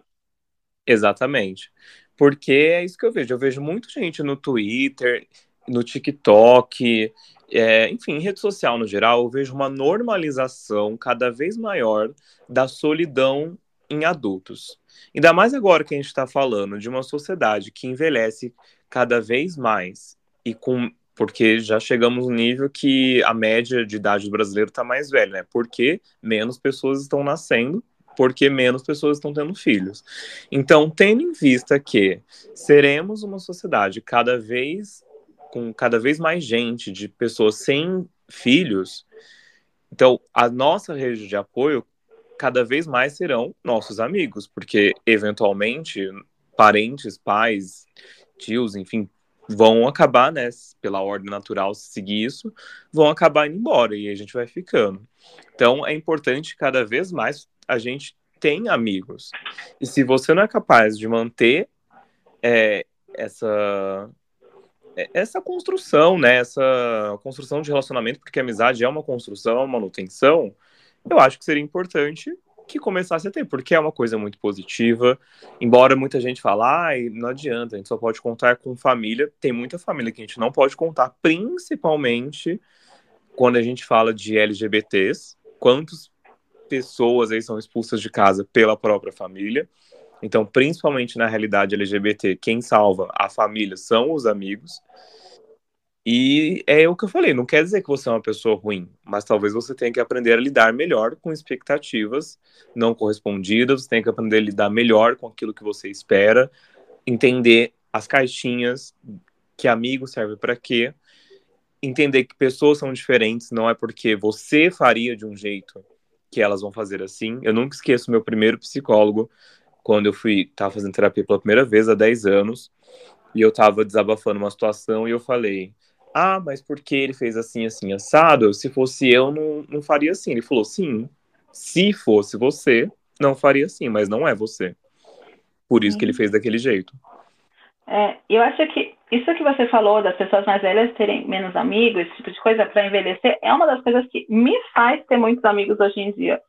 Exatamente. Porque é isso que eu vejo. Eu vejo muita gente no Twitter, no TikTok, é, enfim, em rede social no geral, eu vejo uma normalização cada vez maior da solidão em adultos. Ainda mais agora que a gente está falando de uma sociedade que envelhece cada vez mais e com porque já chegamos no nível que a média de idade do brasileiro está mais velha, né? Porque menos pessoas estão nascendo, porque menos pessoas estão tendo filhos. Então, tendo em vista que seremos uma sociedade cada vez com cada vez mais gente de pessoas sem filhos, então a nossa rede de apoio cada vez mais serão nossos amigos, porque eventualmente parentes, pais, tios, enfim, vão acabar, né, pela ordem natural, se seguir isso, vão acabar indo embora e a gente vai ficando. Então é importante cada vez mais a gente tem amigos. E se você não é capaz de manter é, essa essa construção, né, essa construção de relacionamento, porque amizade é uma construção, é uma manutenção, eu acho que seria importante que começasse a ter, porque é uma coisa muito positiva. Embora muita gente fale, ah, não adianta, a gente só pode contar com família. Tem muita família que a gente não pode contar, principalmente quando a gente fala de LGBTs. Quantas pessoas aí são expulsas de casa pela própria família? Então, principalmente na realidade LGBT, quem salva a família são os amigos. E é o que eu falei, não quer dizer que você é uma pessoa ruim, mas talvez você tenha que aprender a lidar melhor com expectativas não correspondidas, você tem que aprender a lidar melhor com aquilo que você espera, entender as caixinhas, que amigo serve para quê, entender que pessoas são diferentes, não é porque você faria de um jeito que elas vão fazer assim. Eu nunca esqueço meu primeiro psicólogo, quando eu fui, tava fazendo terapia pela primeira vez há 10 anos, e eu tava desabafando uma situação e eu falei: ah, mas por que ele fez assim, assim, assado? Se fosse eu, não, não faria assim. Ele falou, sim, se fosse você, não faria assim, mas não é você. Por isso que ele fez daquele jeito. É, eu acho que isso que você falou das pessoas mais velhas terem menos amigos, esse tipo de coisa para envelhecer, é uma das coisas que me faz ter muitos amigos hoje em dia.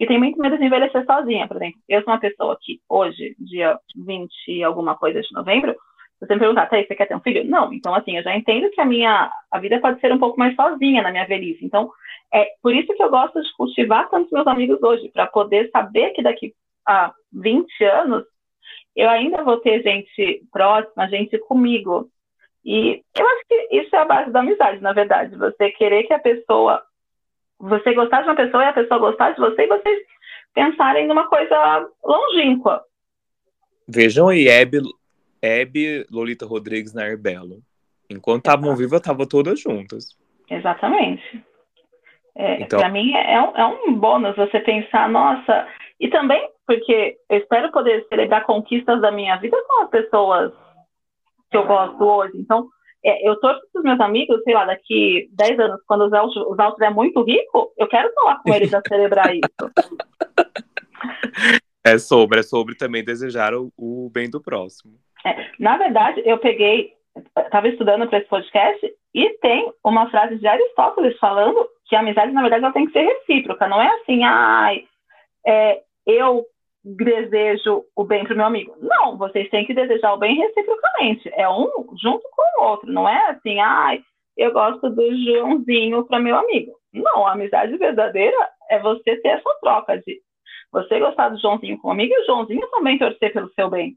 E tem muito medo de envelhecer sozinha, por exemplo. Eu sou uma pessoa que hoje, dia 20 e alguma coisa de novembro, você me perguntar, tá, você quer ter um filho? Não. Então, assim, eu já entendo que a minha a vida pode ser um pouco mais sozinha na minha velhice. Então, é por isso que eu gosto de cultivar tantos meus amigos hoje, para poder saber que daqui a 20 anos eu ainda vou ter gente próxima, gente comigo. E eu acho que isso é a base da amizade, na verdade. Você querer que a pessoa. Você gostar de uma pessoa e a pessoa gostar de você e vocês pensarem numa coisa longínqua. Vejam aí, Hebe, Hebe Lolita Rodrigues na Herbelo. Enquanto estavam vivas, estavam todas juntas. Exatamente. É, então... Para mim é um, é um bônus você pensar, nossa. E também porque eu espero poder celebrar conquistas da minha vida com as pessoas que eu gosto hoje. Então, é, eu torço para os meus amigos, sei lá, daqui 10 anos, quando os Altos é muito rico, eu quero falar com eles para celebrar isso. É sobre, é sobre também desejar o, o bem do próximo. É, na verdade, eu peguei, estava estudando para esse podcast e tem uma frase de Aristóteles falando que a amizade, na verdade, ela tem que ser recíproca. Não é assim, ai, é, eu desejo o bem para o meu amigo. Não, vocês têm que desejar o bem reciprocamente. É um junto com o outro. Não é assim, ai, eu gosto do Joãozinho para meu amigo. Não, a amizade verdadeira é você ter essa troca de você gostar do Joãozinho como amigo e o Joãozinho também torcer pelo seu bem.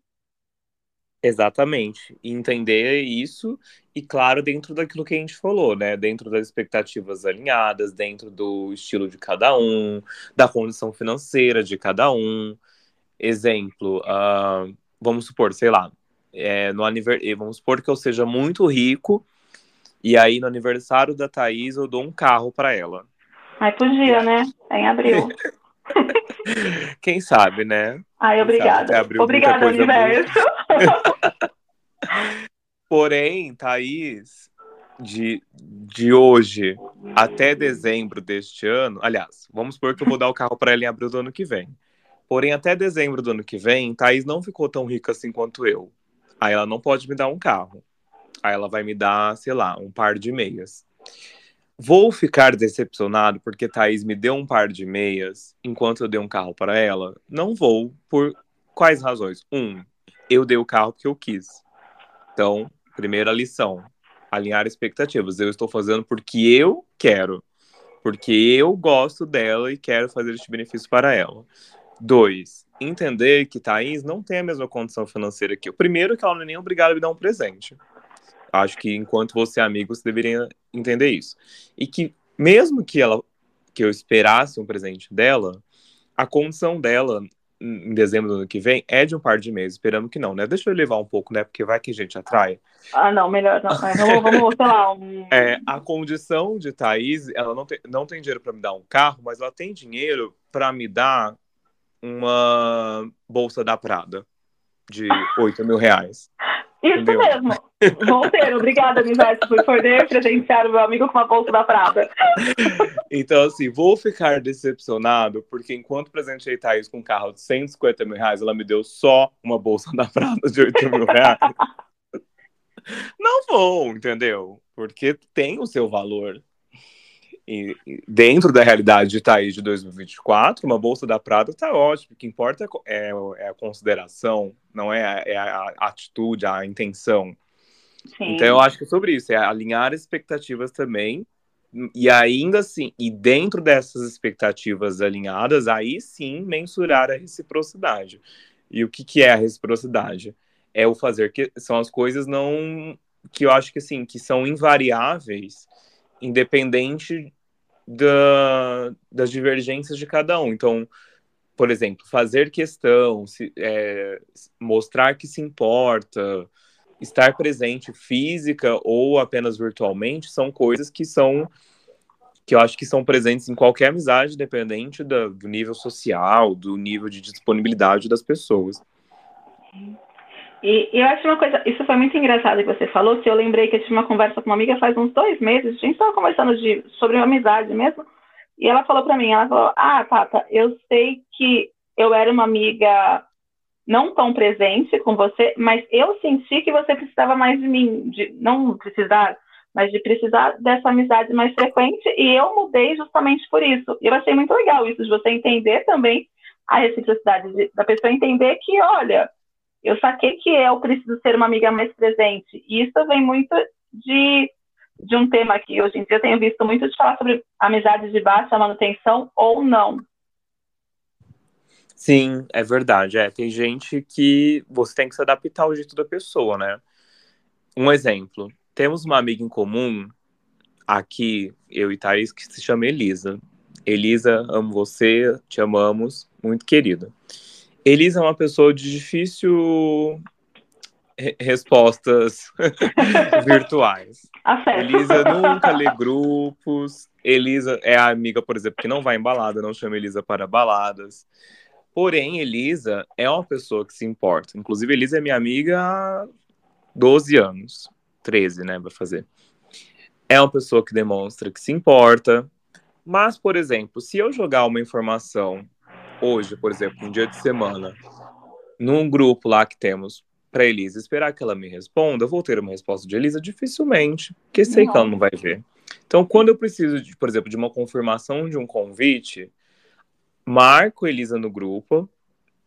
Exatamente. Entender isso e, claro, dentro daquilo que a gente falou, né? Dentro das expectativas alinhadas, dentro do estilo de cada um, da condição financeira de cada um. Exemplo, uh, vamos supor, sei lá, é, no aniversário, vamos supor que eu seja muito rico e aí no aniversário da Thaís eu dou um carro para ela. Ai, podia, né? É em abril. Quem sabe, né? Ai, obrigada. Obrigada, universo. Porém, Thaís, de, de hoje até dezembro deste ano, aliás, vamos supor que eu vou dar o carro para ela em abril do ano que vem. Porém, até dezembro do ano que vem, Thaís não ficou tão rica assim quanto eu. Aí ela não pode me dar um carro. Aí ela vai me dar, sei lá, um par de meias. Vou ficar decepcionado porque Thaís me deu um par de meias enquanto eu dei um carro para ela? Não vou, por quais razões? Um, eu dei o carro porque eu quis. Então, primeira lição: alinhar expectativas. Eu estou fazendo porque eu quero, porque eu gosto dela e quero fazer este benefício para ela. Dois, entender que Thaís não tem a mesma condição financeira que eu. Primeiro, que ela não é nem obrigada a me dar um presente. Acho que enquanto você é amigo, você deveria entender isso. E que mesmo que ela que eu esperasse um presente dela, a condição dela em dezembro do ano que vem é de um par de meses, esperando que não, né? Deixa eu levar um pouco, né? Porque vai que a gente atrai. Ah, não, melhor não. Vamos, vamos sei lá. Um... É, a condição de Thaís, ela não tem, não tem dinheiro para me dar um carro, mas ela tem dinheiro para me dar uma bolsa da Prada de 8 mil reais. Isso Entendeu? mesmo. Vou ter. Obrigada, amizade, por poder presentear o meu amigo com uma bolsa da Prada. Então, assim, vou ficar decepcionado, porque enquanto presenteei Thaís com um carro de 150 mil reais, ela me deu só uma bolsa da Prada de 8 mil reais. Não vou, entendeu? Porque tem o seu valor. E, dentro da realidade de Thaís de 2024, uma bolsa da Prada tá ótimo. O que importa é, é a consideração, não é a, é a, atitude, a intenção. Sim. Então eu acho que é sobre isso, é alinhar expectativas também. E ainda assim, e dentro dessas expectativas alinhadas, aí sim mensurar a reciprocidade. E o que, que é a reciprocidade? É o fazer que são as coisas não que eu acho que assim, que são invariáveis independente da, das divergências de cada um. Então, por exemplo, fazer questão, se, é, mostrar que se importa, estar presente física ou apenas virtualmente, são coisas que são que eu acho que são presentes em qualquer amizade, dependente do, do nível social, do nível de disponibilidade das pessoas. E, eu acho uma coisa, isso foi muito engraçado que você falou, que eu lembrei que eu tive uma conversa com uma amiga faz uns dois meses, a gente estava conversando de, sobre amizade mesmo, e ela falou para mim, ela falou, ah, Tata, eu sei que eu era uma amiga não tão presente com você, mas eu senti que você precisava mais de mim, de não precisar, mas de precisar dessa amizade mais frequente, e eu mudei justamente por isso. E eu achei muito legal isso, de você entender também a reciprocidade, de, da pessoa entender que, olha, eu saquei que eu preciso ser uma amiga mais presente. E isso vem muito de, de um tema que hoje em dia eu tenho visto muito de falar sobre amizades de baixa manutenção ou não. Sim, é verdade. É, tem gente que você tem que se adaptar ao jeito da pessoa, né? Um exemplo. Temos uma amiga em comum aqui, eu e Thaís, que se chama Elisa. Elisa, amo você, te amamos, muito querida. Elisa é uma pessoa de difícil re respostas virtuais. Elisa nunca lê grupos. Elisa é a amiga, por exemplo, que não vai em balada, não chama Elisa para baladas. Porém, Elisa é uma pessoa que se importa. Inclusive, Elisa é minha amiga há 12 anos. 13, né, vai fazer. É uma pessoa que demonstra que se importa. Mas, por exemplo, se eu jogar uma informação hoje, por exemplo, um dia de semana, num grupo lá que temos para Elisa, esperar que ela me responda, eu vou ter uma resposta de Elisa dificilmente, porque sei não. que ela não vai ver. Então, quando eu preciso, de, por exemplo, de uma confirmação de um convite, marco Elisa no grupo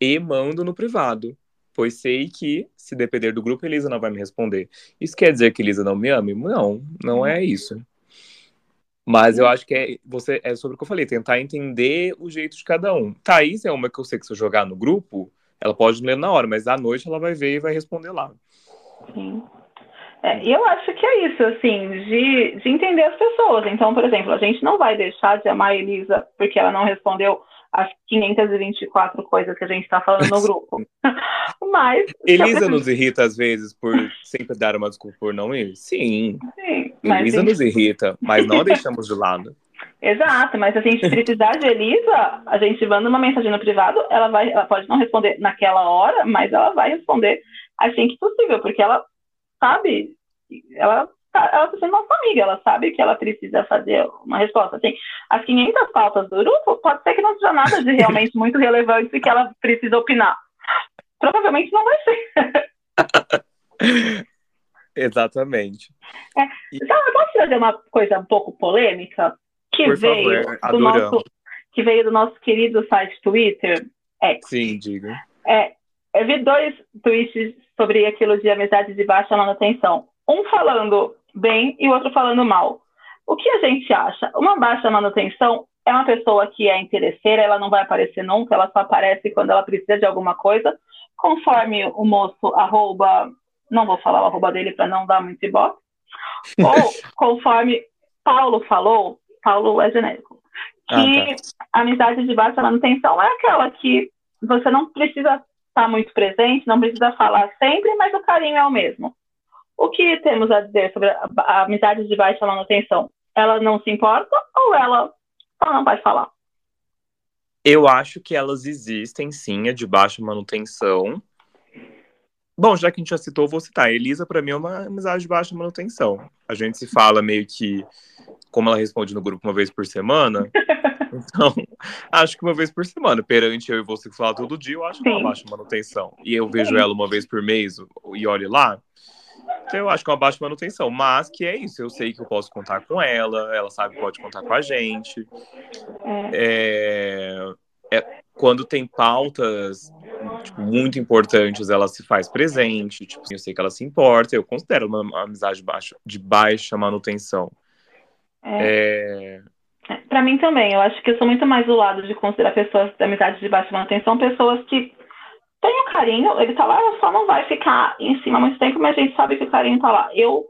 e mando no privado, pois sei que, se depender do grupo, Elisa não vai me responder. Isso quer dizer que Elisa não me ame? Não, não é isso. Mas eu acho que é, você, é sobre o que eu falei, tentar entender o jeito de cada um. Thaís é uma que eu sei que se eu jogar no grupo, ela pode ler na hora, mas à noite ela vai ver e vai responder lá. Sim. É, eu acho que é isso, assim, de, de entender as pessoas. Então, por exemplo, a gente não vai deixar de amar a Elisa porque ela não respondeu as 524 coisas que a gente está falando no grupo. Mas. Elisa nos irrita às vezes por sempre dar uma desculpa por não ir? Sim. Sim Elisa gente... nos irrita, mas não a deixamos de lado. Exato, mas se a gente precisar de Elisa, a gente manda uma mensagem no privado, ela vai, ela pode não responder naquela hora, mas ela vai responder assim que possível, porque ela sabe, ela ela está sendo nossa amiga, ela sabe que ela precisa fazer uma resposta. Assim, as 500 pautas do grupo, pode ser que não seja nada de realmente muito relevante e que ela precisa opinar. Provavelmente não vai ser. Exatamente. É. Então, eu posso trazer uma coisa um pouco polêmica? Que Por veio favor, do nosso que veio do nosso querido site Twitter. É, Sim, diga. É, eu vi dois tweets sobre aquilo de amizade de baixa manutenção. Um falando bem e o outro falando mal. O que a gente acha? Uma baixa manutenção é uma pessoa que é interesseira, ela não vai aparecer nunca, ela só aparece quando ela precisa de alguma coisa, conforme o moço arroba, não vou falar o arroba dele para não dar muito ibope, ou conforme Paulo falou, Paulo é genérico, que ah, tá. a amizade de baixa manutenção é aquela que você não precisa estar muito presente, não precisa falar sempre, mas o carinho é o mesmo. O que temos a dizer sobre a, a amizade de baixa manutenção? Ela não se importa ou ela só não vai falar? Eu acho que elas existem, sim, a de baixa manutenção. Bom, já que a gente já citou, vou citar. A Elisa, para mim, é uma amizade de baixa manutenção. A gente se fala meio que, como ela responde no grupo uma vez por semana. então, acho que uma vez por semana. Perante eu e você que fala todo dia, eu acho que é uma baixa manutenção. E eu vejo ela uma vez por mês e olhe lá. Eu acho que é uma baixa manutenção, mas que é isso. Eu sei que eu posso contar com ela, ela sabe que pode contar com a gente. É, é, quando tem pautas tipo, muito importantes, ela se faz presente. Tipo, eu sei que ela se importa. Eu considero uma, uma amizade baixa, de baixa manutenção. É. é... Para mim também. Eu acho que eu sou muito mais do lado de considerar pessoas de amizade de baixa manutenção pessoas que tem o carinho, ele tá lá, só não vai ficar em cima muito tempo, mas a gente sabe que o carinho tá lá. Eu,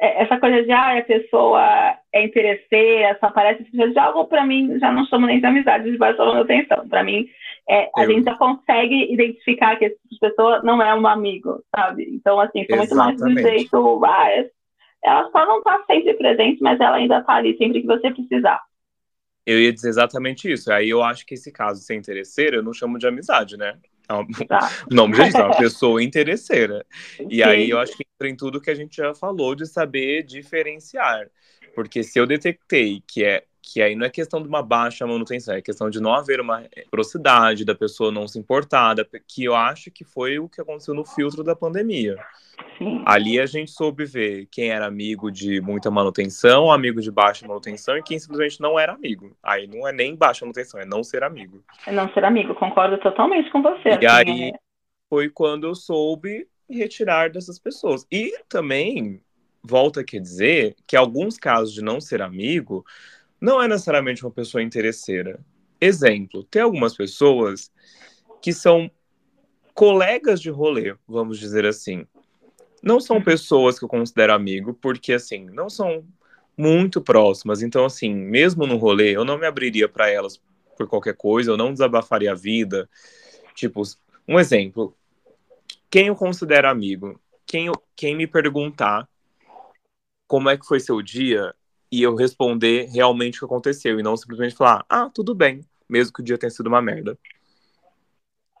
é, essa coisa de, ah, a pessoa é interesseira, só aparece de algo, para mim, já não chamo nem de amizade de baixa manutenção. Para mim, é, a Eu... gente já consegue identificar que essa pessoa não é um amigo, sabe? Então, assim, sou muito mais do jeito, ah, é, ela só não tá sempre presente, mas ela ainda tá ali sempre que você precisar. Eu ia dizer exatamente isso. Aí eu acho que esse caso ser interesseiro, eu não chamo de amizade, né? É tá. O nome já diz, é uma pessoa interesseira. E Sim. aí eu acho que entra em tudo que a gente já falou de saber diferenciar. Porque se eu detectei que é que aí não é questão de uma baixa manutenção, é questão de não haver uma reciprocidade, da pessoa não se importar, que eu acho que foi o que aconteceu no filtro da pandemia. Sim. Ali a gente soube ver quem era amigo de muita manutenção, amigo de baixa manutenção e quem simplesmente não era amigo. Aí não é nem baixa manutenção, é não ser amigo. É não ser amigo, concordo totalmente com você. E assim, aí é... foi quando eu soube retirar dessas pessoas. E também, volta a dizer que alguns casos de não ser amigo não é necessariamente uma pessoa interesseira. Exemplo, tem algumas pessoas que são colegas de rolê, vamos dizer assim. Não são uhum. pessoas que eu considero amigo, porque assim, não são muito próximas. Então, assim, mesmo no rolê, eu não me abriria para elas por qualquer coisa, eu não desabafaria a vida. Tipo, um exemplo. Quem eu considero amigo? Quem, eu, quem me perguntar como é que foi seu dia, e eu responder realmente o que aconteceu e não simplesmente falar, ah, tudo bem, mesmo que o dia tenha sido uma merda.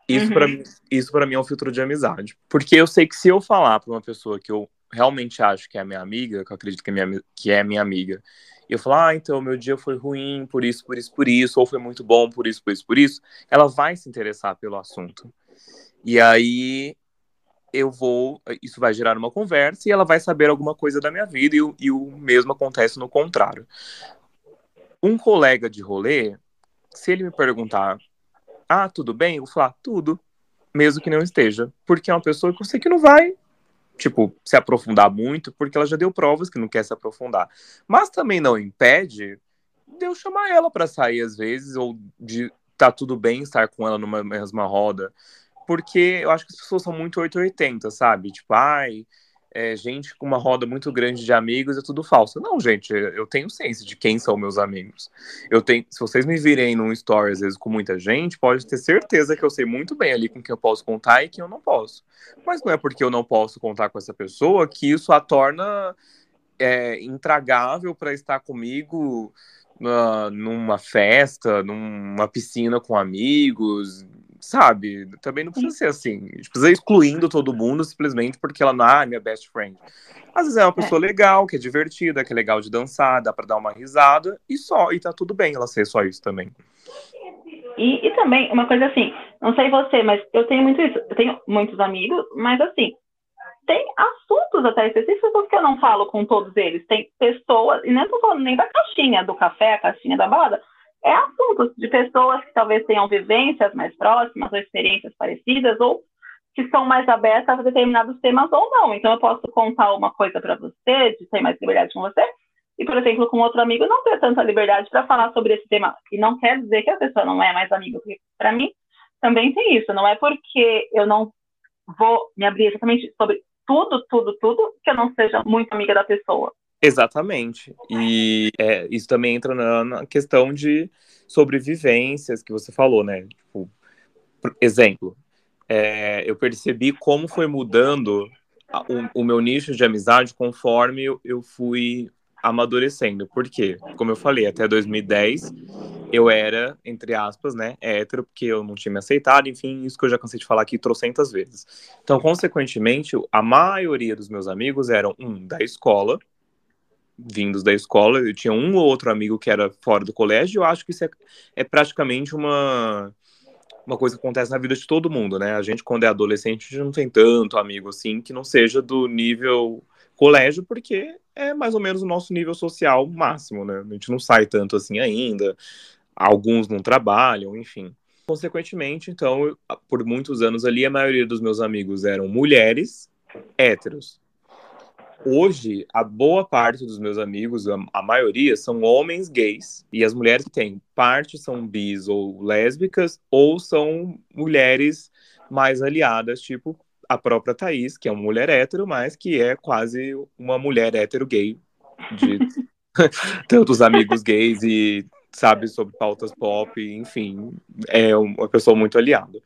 Isso uhum. para mim, isso para mim é um filtro de amizade, porque eu sei que se eu falar para uma pessoa que eu realmente acho que é minha amiga, que eu acredito que é minha, que é minha amiga, e eu falo, ah, então meu dia foi ruim por isso, por isso, por isso, ou foi muito bom por isso, por isso, por isso, ela vai se interessar pelo assunto. E aí eu vou, isso vai gerar uma conversa e ela vai saber alguma coisa da minha vida, e, e o mesmo acontece no contrário. Um colega de rolê, se ele me perguntar, ah, tudo bem? Eu vou falar, tudo, mesmo que não esteja, porque é uma pessoa que eu sei que não vai tipo, se aprofundar muito, porque ela já deu provas que não quer se aprofundar. Mas também não impede de eu chamar ela para sair às vezes, ou de tá tudo bem estar com ela numa mesma roda. Porque eu acho que as pessoas são muito 880, sabe? Tipo, ai, é, gente com uma roda muito grande de amigos é tudo falso. Não, gente, eu tenho ciência de quem são meus amigos. Eu tenho, se vocês me virem num story às vezes com muita gente, pode ter certeza que eu sei muito bem ali com quem eu posso contar e quem eu não posso. Mas não é porque eu não posso contar com essa pessoa que isso a torna é, intragável para estar comigo numa festa, numa piscina com amigos, sabe? Também não precisa ser assim. A gente precisa excluindo todo mundo simplesmente porque ela não é minha best friend. Às vezes é uma é. pessoa é. legal, que é divertida, que é legal de dançar, dá pra dar uma risada e só, e tá tudo bem ela ser só isso também. E, e também, uma coisa assim, não sei você, mas eu tenho muito isso. Eu tenho muitos amigos, mas assim, tem assuntos até específicos que eu não falo com todos eles. Tem pessoas, e nem tô falando nem da caixinha do café, a caixinha da balada, é assuntos de pessoas que talvez tenham vivências mais próximas ou experiências parecidas ou que são mais abertas a determinados temas ou não. Então, eu posso contar uma coisa para você, de ter mais liberdade com você, e, por exemplo, com outro amigo não ter tanta liberdade para falar sobre esse tema. E não quer dizer que a pessoa não é mais amigo, porque, para mim, também tem isso. Não é porque eu não vou me abrir exatamente sobre tudo, tudo, tudo, que eu não seja muito amiga da pessoa. Exatamente. E é, isso também entra na, na, questão de sobrevivências que você falou, né? Tipo, exemplo, é, eu percebi como foi mudando a, o, o, meu nicho de amizade conforme eu, eu fui amadurecendo. Por quê? Como eu falei, até 2010 eu era, entre aspas, né, hétero, porque eu não tinha me aceitado, enfim, isso que eu já cansei de falar aqui trocentas vezes. Então, consequentemente, a maioria dos meus amigos eram, um, da escola, vindos da escola. Eu tinha um ou outro amigo que era fora do colégio. Eu acho que isso é, é praticamente uma, uma coisa que acontece na vida de todo mundo, né? A gente, quando é adolescente, a gente não tem tanto amigo assim que não seja do nível colégio, porque é mais ou menos o nosso nível social máximo, né? A gente não sai tanto assim ainda. Alguns não trabalham, enfim. Consequentemente, então, por muitos anos ali, a maioria dos meus amigos eram mulheres héteros hoje, a boa parte dos meus amigos, a, a, maioria, são homens gays. E as mulheres que têm parte são bis ou lésbicas, ou são mulheres mais aliadas, tipo a própria Thaís, que é uma mulher hétero, mas que é quase uma mulher hétero gay de tantos amigos gays e sabe sobre pautas pop, enfim, é uma pessoa muito aliada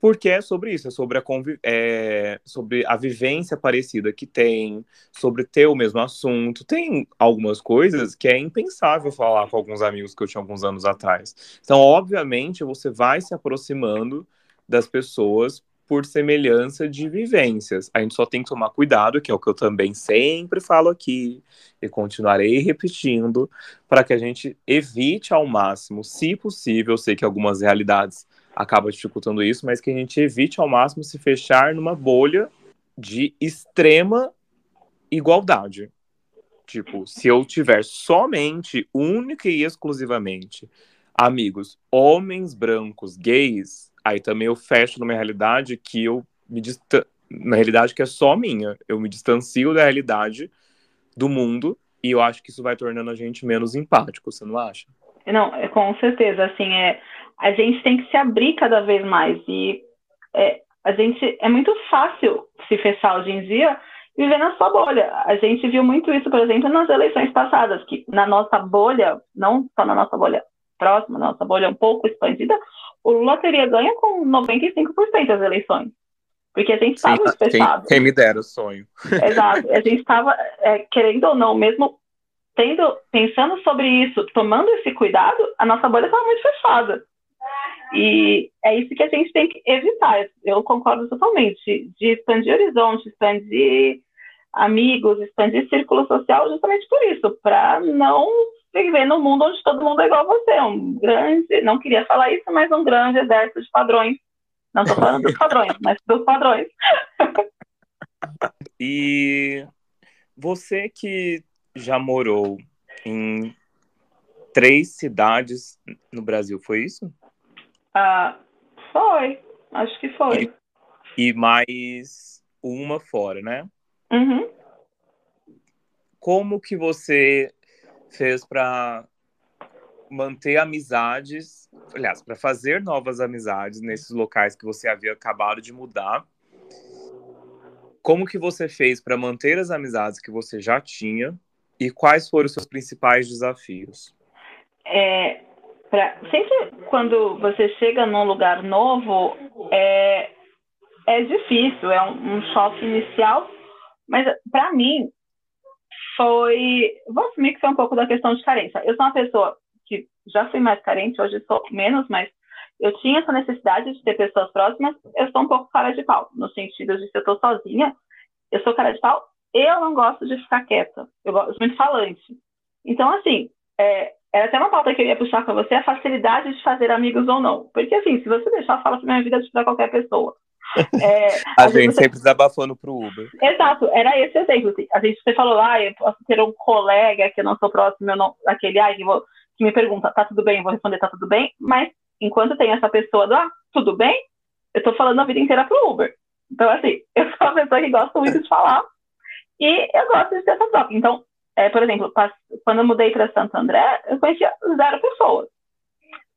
porque é sobre isso, é sobre a, é, sobre a vivência parecida que tem, sobre ter o mesmo assunto. Tem algumas coisas que é impensável falar com alguns amigos que eu tinha alguns anos atrás. Então, obviamente, você vai se aproximando das pessoas por semelhança de vivências. A gente só tem que tomar cuidado, que é o que eu também sempre falo aqui e continuarei repetindo, para que a gente evite ao máximo, se possível, eu sei que algumas realidades acaba dificultando isso, mas que a gente evite ao máximo se fechar numa bolha de extrema igualdade. Tipo, se eu tiver somente, única e exclusivamente, amigos homens brancos gays, aí também eu fecho numa realidade que eu me distan... na realidade que é só minha. Eu me distancio da realidade do mundo e eu acho que isso vai tornando a gente menos empático, você não acha? Não, é, com certeza, assim, é a gente tem que se abrir cada vez mais. E é, a gente é muito fácil se fechar hoje em dia viver na sua bolha. A gente viu muito isso, por exemplo, nas eleições passadas, que na nossa bolha, não só na nossa bolha próxima, na nossa bolha um pouco expandida, o Lula teria ganho com 95% das eleições. Porque a gente estava fechado. Quem, quem, me dera o sonho. Exato. A gente estava, é, querendo ou não, mesmo tendo, pensando sobre isso, tomando esse cuidado, a nossa bolha estava muito fechada. E é isso que a gente tem que evitar. Eu concordo totalmente. De expandir horizonte, expandir amigos, expandir círculo social justamente por isso, para não viver num mundo onde todo mundo é igual a você. Um grande, não queria falar isso, mas um grande exército de padrões. Não estou falando dos padrões, mas dos padrões. e você que já morou em três cidades no Brasil, foi isso? Ah, foi, acho que foi. E, e mais uma fora, né? Uhum. Como que você fez para manter amizades, aliás, para fazer novas amizades nesses locais que você havia acabado de mudar? Como que você fez para manter as amizades que você já tinha e quais foram os seus principais desafios? É, pra, sempre quando você chega num lugar novo, é, é difícil, é um, um choque inicial, mas para mim foi. Vou assumir que foi um pouco da questão de carência. Eu sou uma pessoa que já fui mais carente, hoje sou menos, mas eu tinha essa necessidade de ter pessoas próximas. Eu sou um pouco cara de pau, no sentido de se eu estou sozinha, eu sou cara de pau, eu não gosto de ficar quieta, eu gosto muito falante. Então, assim, é, era até uma pauta que eu ia puxar para você, a facilidade de fazer amigos ou não. Porque, assim, se você deixar, fala para minha vida de para qualquer pessoa. É, a gente você... sempre desabafando pro Uber. Exato, era esse exemplo. Assim. A gente, você falou, ah, eu posso ter um colega que eu não sou próximo, eu não, aquele, ah, que, vou, que me pergunta, tá tudo bem? Eu vou responder, tá tudo bem. Mas, enquanto tem essa pessoa do, ah, tudo bem? Eu tô falando a vida inteira pro Uber. Então, assim, eu sou uma pessoa que gosta muito de falar e eu gosto de ter essa troca. Então, é, por exemplo, quando eu mudei para Santo André, eu conhecia zero pessoas.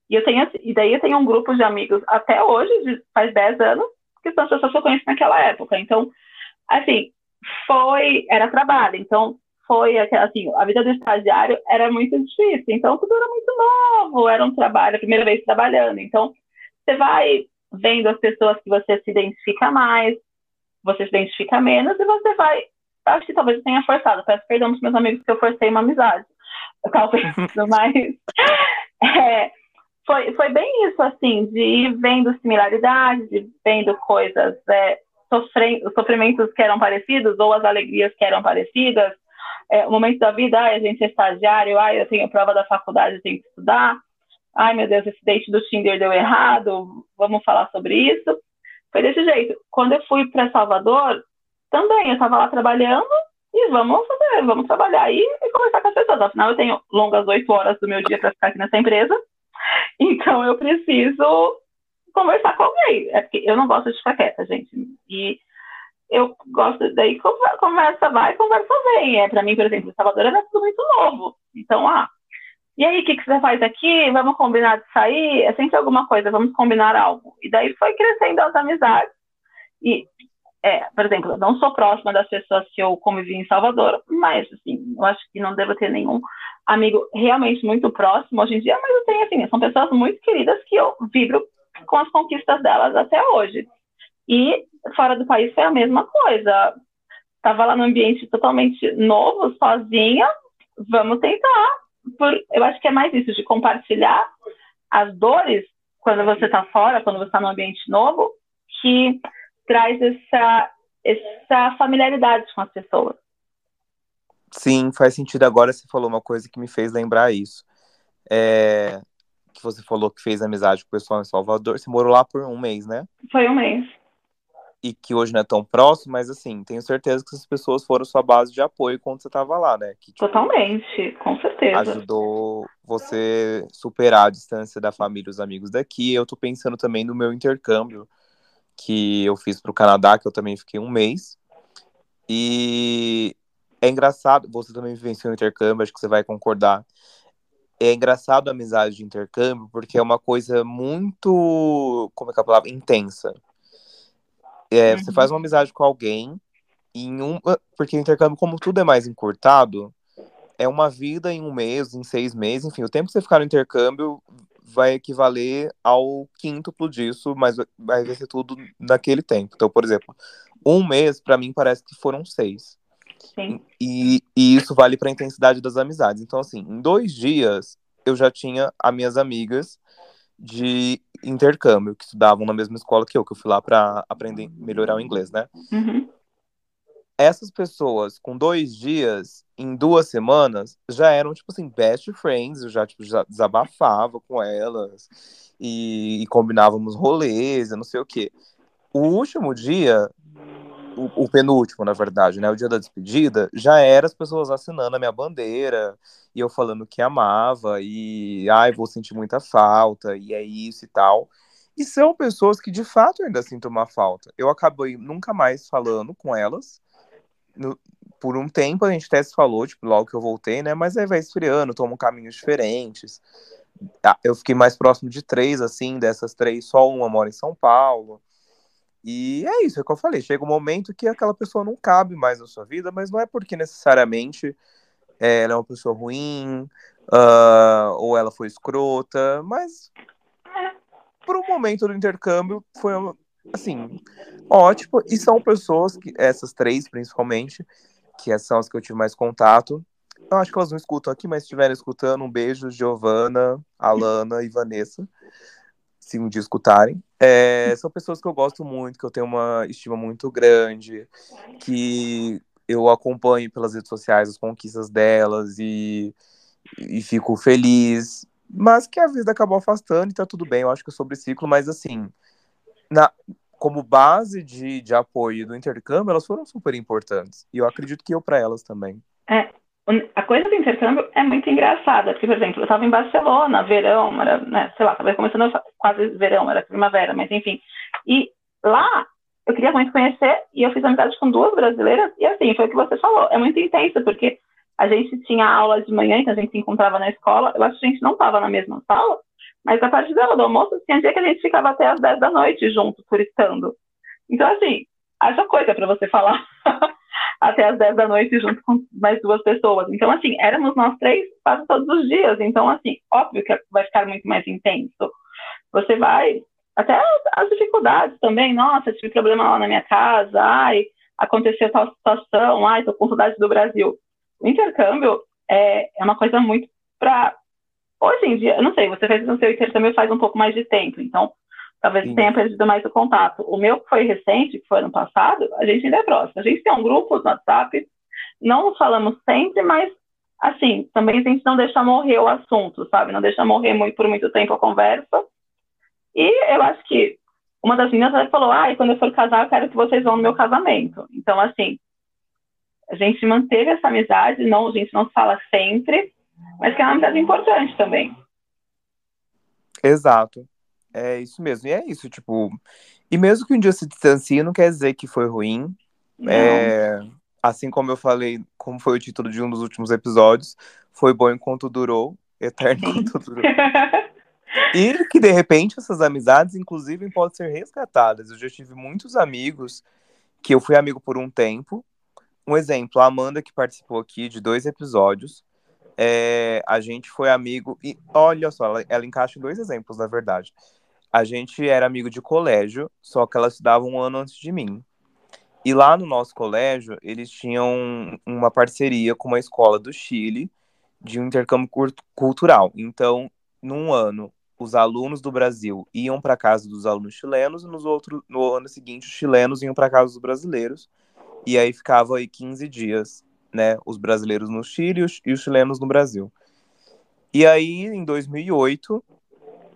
E eu tenho, e daí eu tenho um grupo de amigos até hoje, de, faz 10 anos, que são as pessoas que eu conheço naquela época. Então, assim, foi, era trabalho. Então, foi, assim, a vida do estagiário era muito difícil. Então, tudo era muito novo, era um trabalho, a primeira vez trabalhando. Então, você vai vendo as pessoas que você se identifica mais, você se identifica menos, e você vai. Acho que talvez eu tenha forçado. Peço perdão para meus amigos que eu forcei uma amizade. Talvez, mas. É, foi, foi bem isso, assim, de ir vendo similaridades, de vendo coisas, é, sofrendo, sofrimentos que eram parecidos, ou as alegrias que eram parecidas. É, o momento da vida, ai, a gente é estagiário, ai, eu tenho prova da faculdade, eu tenho que estudar. Ai, meu Deus, esse date do Tinder deu errado, vamos falar sobre isso. Foi desse jeito. Quando eu fui para Salvador, também eu estava lá trabalhando e vamos fazer, vamos trabalhar aí e conversar com as pessoas. Afinal, eu tenho longas oito horas do meu dia para ficar aqui nessa empresa. Então eu preciso conversar com alguém. É porque eu não gosto de ficar quieta, gente. E eu gosto daí conversa vai, conversa vem. É para mim, por exemplo, Salvador era tudo muito novo. Então, ah, e aí, o que, que você faz aqui? Vamos combinar de sair? É sempre alguma coisa, vamos combinar algo. E daí foi crescendo as amizades. E, é, por exemplo, eu não sou próxima das pessoas que eu convivi em Salvador, mas, assim, eu acho que não devo ter nenhum amigo realmente muito próximo hoje em dia, mas eu tenho, assim, são pessoas muito queridas que eu vibro com as conquistas delas até hoje. E fora do país foi a mesma coisa. Estava lá num ambiente totalmente novo, sozinha, vamos tentar. Por, eu acho que é mais isso, de compartilhar as dores quando você está fora, quando você está num ambiente novo, que traz essa, essa familiaridade com as pessoas. Sim, faz sentido. Agora você falou uma coisa que me fez lembrar isso. É, que você falou que fez amizade com o pessoal em Salvador. Você morou lá por um mês, né? Foi um mês. E que hoje não é tão próximo, mas assim, tenho certeza que essas pessoas foram sua base de apoio quando você estava lá, né? Que, tipo, Totalmente, com certeza. Ajudou você superar a distância da família e os amigos daqui. Eu tô pensando também no meu intercâmbio que eu fiz para o Canadá, que eu também fiquei um mês. E é engraçado, você também vivenciou intercâmbio, acho que você vai concordar. É engraçado a amizade de intercâmbio, porque é uma coisa muito, como é que é a palavra? Intensa. É, uhum. Você faz uma amizade com alguém, em um, porque o intercâmbio, como tudo é mais encurtado, é uma vida em um mês, em seis meses, enfim, o tempo que você ficar no intercâmbio vai equivaler ao quíntuplo disso, mas vai ser tudo naquele tempo. Então, por exemplo, um mês, para mim, parece que foram seis. Sim. E, e isso vale para a intensidade das amizades. Então, assim, em dois dias eu já tinha as minhas amigas de intercâmbio que estudavam na mesma escola que eu, que eu fui lá para aprender melhorar o inglês, né? Uhum. Essas pessoas com dois dias, em duas semanas, já eram, tipo assim, best friends, eu já, tipo, já desabafava com elas e, e combinávamos rolês, não sei o quê. O último dia, o, o, penúltimo, na verdade, né? O dia da despedida, já era as pessoas assinando a minha bandeira, e eu falando que amava, e ai, vou sentir muita falta, e é isso e tal. E são pessoas que de fato ainda sinto uma falta. Eu acabei nunca mais falando com elas. No, por um tempo a gente até se falou, tipo, logo que eu voltei, né? Mas aí vai esfriando, tomam caminhos diferentes. Ah, eu fiquei mais próximo de três, assim, dessas três, só uma mora em São Paulo. E é isso, é o que eu falei. Chega um momento que aquela pessoa não cabe mais na sua vida, mas não é porque necessariamente é, ela é uma pessoa ruim, uh, ou ela foi escrota, mas por um momento do intercâmbio foi assim ótimo. E são pessoas que essas três principalmente, que são as que eu tive mais contato. Eu acho que elas não escutam aqui, mas se estiverem escutando, um beijo, Giovana, Alana e Vanessa, se um dia escutarem. É, são pessoas que eu gosto muito, que eu tenho uma estima muito grande, que eu acompanho pelas redes sociais as conquistas delas e, e fico feliz mas que a vida acabou afastando e tá tudo bem, eu acho que é sobre ciclo, mas assim, na, como base de, de apoio do intercâmbio, elas foram super importantes. E eu acredito que eu para elas também. É, a coisa do intercâmbio é muito engraçada, porque, por exemplo, eu estava em Barcelona, verão, era, né, sei lá, estava começando quase verão, era primavera, mas enfim. E lá eu queria muito conhecer e eu fiz amizade com duas brasileiras e assim, foi o que você falou, é muito intenso, porque a gente tinha aula de manhã, então a gente se encontrava na escola. Eu acho que a gente não estava na mesma sala, mas a partir da do almoço, tinha dia que a gente ficava até as 10 da noite junto, turistando. Então, assim, haja coisa para você falar até as 10 da noite junto com mais duas pessoas. Então, assim, éramos nós três quase todos os dias. Então, assim, óbvio que vai ficar muito mais intenso. Você vai. Até as dificuldades também. Nossa, tive problema lá na minha casa. Ai, aconteceu tal situação. Ai, tô com saudade do Brasil o intercâmbio é, é uma coisa muito para. Hoje em dia, eu não sei, você fez o seu intercâmbio faz um pouco mais de tempo, então talvez Sim. tenha perdido mais o contato. O meu que foi recente, que foi ano passado, a gente ainda é próximo. A gente tem um grupo no WhatsApp, não falamos sempre, mas assim, também a gente não deixa morrer o assunto, sabe? Não deixa morrer muito, por muito tempo a conversa. E eu acho que uma das meninas falou, ah, quando eu for casar, eu quero que vocês vão no meu casamento. Então, assim, a gente manteve essa amizade, não, a gente não fala sempre, mas que é uma amizade importante também. Exato. É isso mesmo. E é isso, tipo. E mesmo que um dia se distancie, não quer dizer que foi ruim. É, assim como eu falei, como foi o título de um dos últimos episódios, foi bom enquanto durou, eterno enquanto durou. e que de repente essas amizades, inclusive, podem ser resgatadas. Eu já tive muitos amigos que eu fui amigo por um tempo, um exemplo, a Amanda, que participou aqui de dois episódios, é, a gente foi amigo. E olha só, ela, ela encaixa dois exemplos, na verdade. A gente era amigo de colégio, só que ela estudava um ano antes de mim. E lá no nosso colégio, eles tinham uma parceria com uma escola do Chile de um intercâmbio cultural. Então, num ano, os alunos do Brasil iam para casa dos alunos chilenos, e nos outro, no ano seguinte, os chilenos iam para casa dos brasileiros. E aí ficava aí 15 dias, né? Os brasileiros no Chile e os chilenos no Brasil. E aí, em 2008,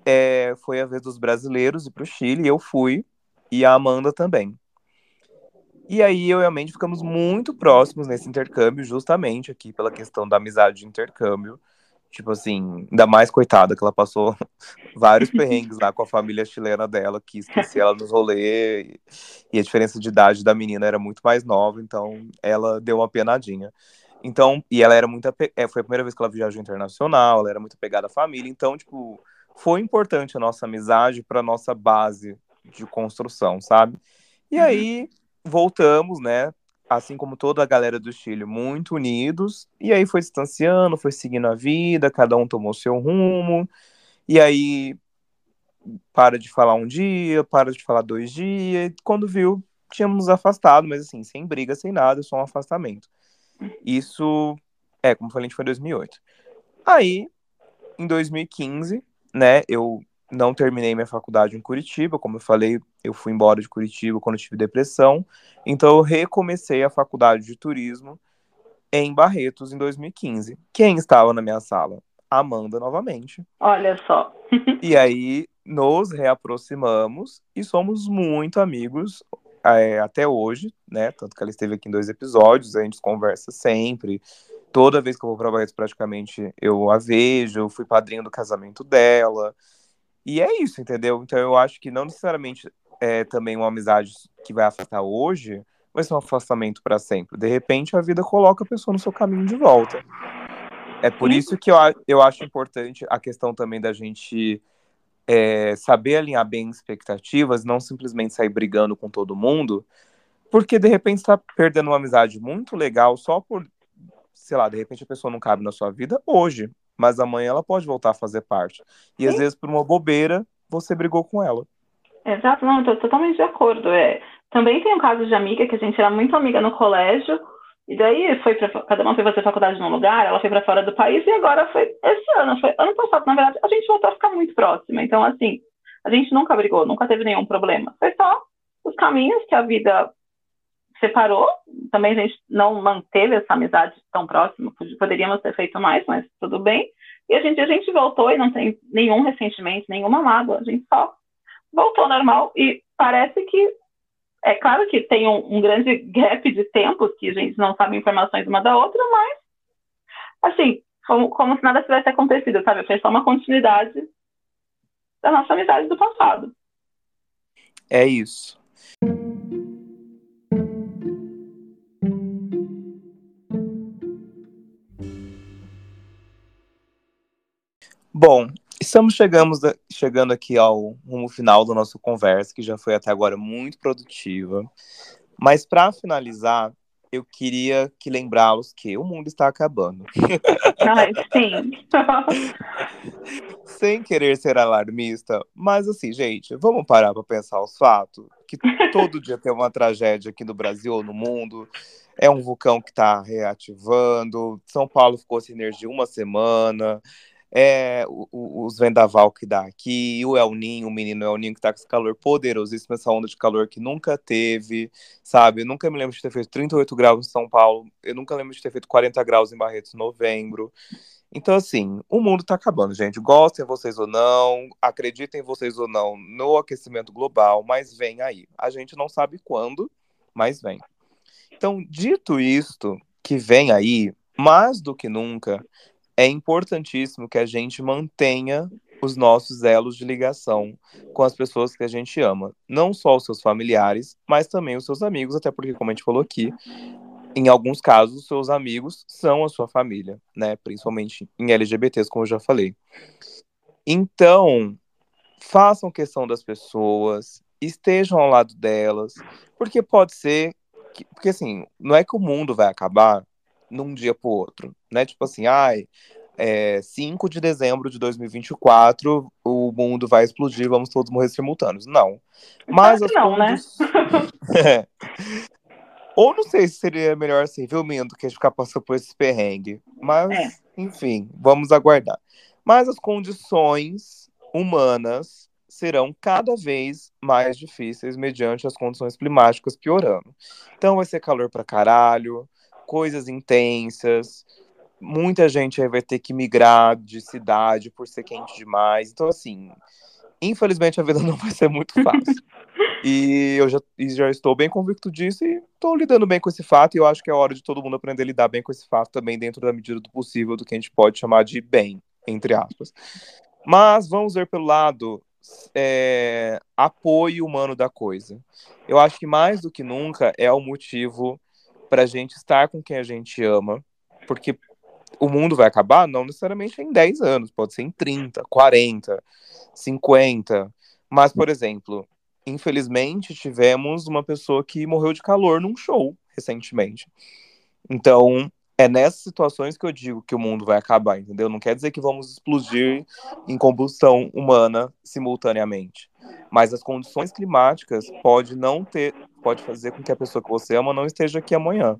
é, foi a vez dos brasileiros ir para o Chile, eu fui, e a Amanda também. E aí, eu e a Mandy ficamos muito próximos nesse intercâmbio, justamente aqui pela questão da amizade de intercâmbio. Tipo assim, ainda mais coitada, que ela passou vários perrengues lá com a família chilena dela, que esquecia ela nos rolês, e a diferença de idade da menina era muito mais nova, então ela deu uma penadinha. Então, e ela era muito. É, foi a primeira vez que ela viajou internacional, ela era muito pegada à família, então, tipo, foi importante a nossa amizade para nossa base de construção, sabe? E uhum. aí voltamos, né? Assim como toda a galera do Chile, muito unidos. E aí foi distanciando, foi seguindo a vida, cada um tomou seu rumo. E aí para de falar um dia, para de falar dois dias. Quando viu, tínhamos afastado, mas assim, sem briga, sem nada, só um afastamento. Isso, é, como falei, a gente foi em 2008. Aí, em 2015, né, eu não terminei minha faculdade em Curitiba, como eu falei, Eu fui embora de Curitiba quando tive depressão, então eu recomecei a faculdade de turismo em Barretos em 2015. Quem estava na minha sala? Amanda novamente. Olha só. e aí nos reaproximamos e somos muito amigos é, até hoje, né? Tanto que ela esteve aqui em dois episódios, a gente conversa sempre. Toda vez que eu vou para Barretos, praticamente eu a vejo, eu fui padrinho do casamento dela. E é isso, entendeu? Então eu acho que não necessariamente é também uma amizade que vai afetar hoje, vai ser um afastamento para sempre. De repente a vida coloca a pessoa no seu caminho de volta. É por isso que eu, eu acho importante a questão também da gente é, saber alinhar bem expectativas, não simplesmente sair brigando com todo mundo, porque de repente está perdendo uma amizade muito legal só por, sei lá, de repente a pessoa não cabe na sua vida hoje, mas amanhã ela pode voltar a fazer parte. E Sim. às vezes por uma bobeira você brigou com ela. Exato, não, estou totalmente de acordo. É, também tem um caso de amiga que a gente era muito amiga no colégio, e daí foi pra, cada uma foi fazer faculdade num lugar, ela foi para fora do país e agora foi esse ano, foi ano passado, na verdade, a gente voltou a ficar muito próxima. Então, assim, a gente nunca brigou, nunca teve nenhum problema. Foi só os caminhos que a vida separou. Também a gente não manteve essa amizade tão próxima, poderíamos ter feito mais, mas tudo bem. E a gente, a gente voltou e não tem nenhum ressentimento, nenhuma mágoa, a gente só voltou normal e parece que é claro que tem um, um, grande gap de tempo, que a gente não sabe informações uma da outra, mas, assim, como, como se nada tivesse acontecido, sabe? Foi só uma continuidade da nossa amizade do passado. É isso. Bom, Estamos chegamos, chegando aqui ao rumo final da nossa conversa, que já foi até agora muito produtiva. Mas para finalizar, eu queria que lembrá-los que o mundo está acabando. Ai, sim. Sem querer ser alarmista, mas assim, gente, vamos parar para pensar os fatos. Que todo dia tem uma tragédia aqui no Brasil ou no mundo. É um vulcão que está reativando. São Paulo ficou sem energia uma semana é, os vendaval que dá aqui, o El Ninho, o menino El Ninho que tá com esse calor poderosíssimo, essa onda de calor que nunca teve, sabe? Eu nunca me lembro de ter feito 38 graus em São Paulo, eu nunca lembro de ter feito 40 graus em Barretos em novembro. Então, assim, o mundo tá acabando, gente. Gostem vocês ou não, acreditem vocês ou não no aquecimento global, mas vem aí. A gente não sabe quando, mas vem. Então, dito isto, que vem aí, mais do que nunca, é importantíssimo que a gente mantenha os nossos elos de ligação com as pessoas que a gente ama. Não só os seus familiares, mas também os seus amigos, até porque, como a gente falou aqui, em alguns casos, os seus amigos são a sua família, né? Principalmente em LGBTs, como eu já falei. Então, façam questão das pessoas, estejam ao lado delas, porque pode ser que, porque assim, não é que o mundo vai acabar, num dia pro outro, né? Tipo assim, ai, é, 5 de dezembro de 2024 o mundo vai explodir, vamos todos morrer simultâneos. Não. Mas as não, né? Ou não sei se seria melhor assim, viu, Mindo, que a gente ficar passando por esse perrengue. Mas, é. enfim, vamos aguardar. Mas as condições humanas serão cada vez mais difíceis mediante as condições climáticas piorando. Então vai ser calor pra caralho, coisas intensas. Muita gente aí vai ter que migrar de cidade por ser quente demais. Então, assim, infelizmente a vida não vai ser muito fácil. e eu já, e já estou bem convicto disso e estou lidando bem com esse fato. E eu acho que é hora de todo mundo aprender a lidar bem com esse fato também, dentro da medida do possível, do que a gente pode chamar de bem, entre aspas. Mas vamos ver pelo lado é, apoio humano da coisa. Eu acho que mais do que nunca é o motivo para a gente estar com quem a gente ama, porque o mundo vai acabar não necessariamente em 10 anos, pode ser em 30, 40, 50. Mas, por exemplo, infelizmente tivemos uma pessoa que morreu de calor num show recentemente. Então, é nessas situações que eu digo que o mundo vai acabar, entendeu? Não quer dizer que vamos explodir em combustão humana simultaneamente. Mas as condições climáticas pode não ter, pode fazer com que a pessoa que você ama não esteja aqui amanhã.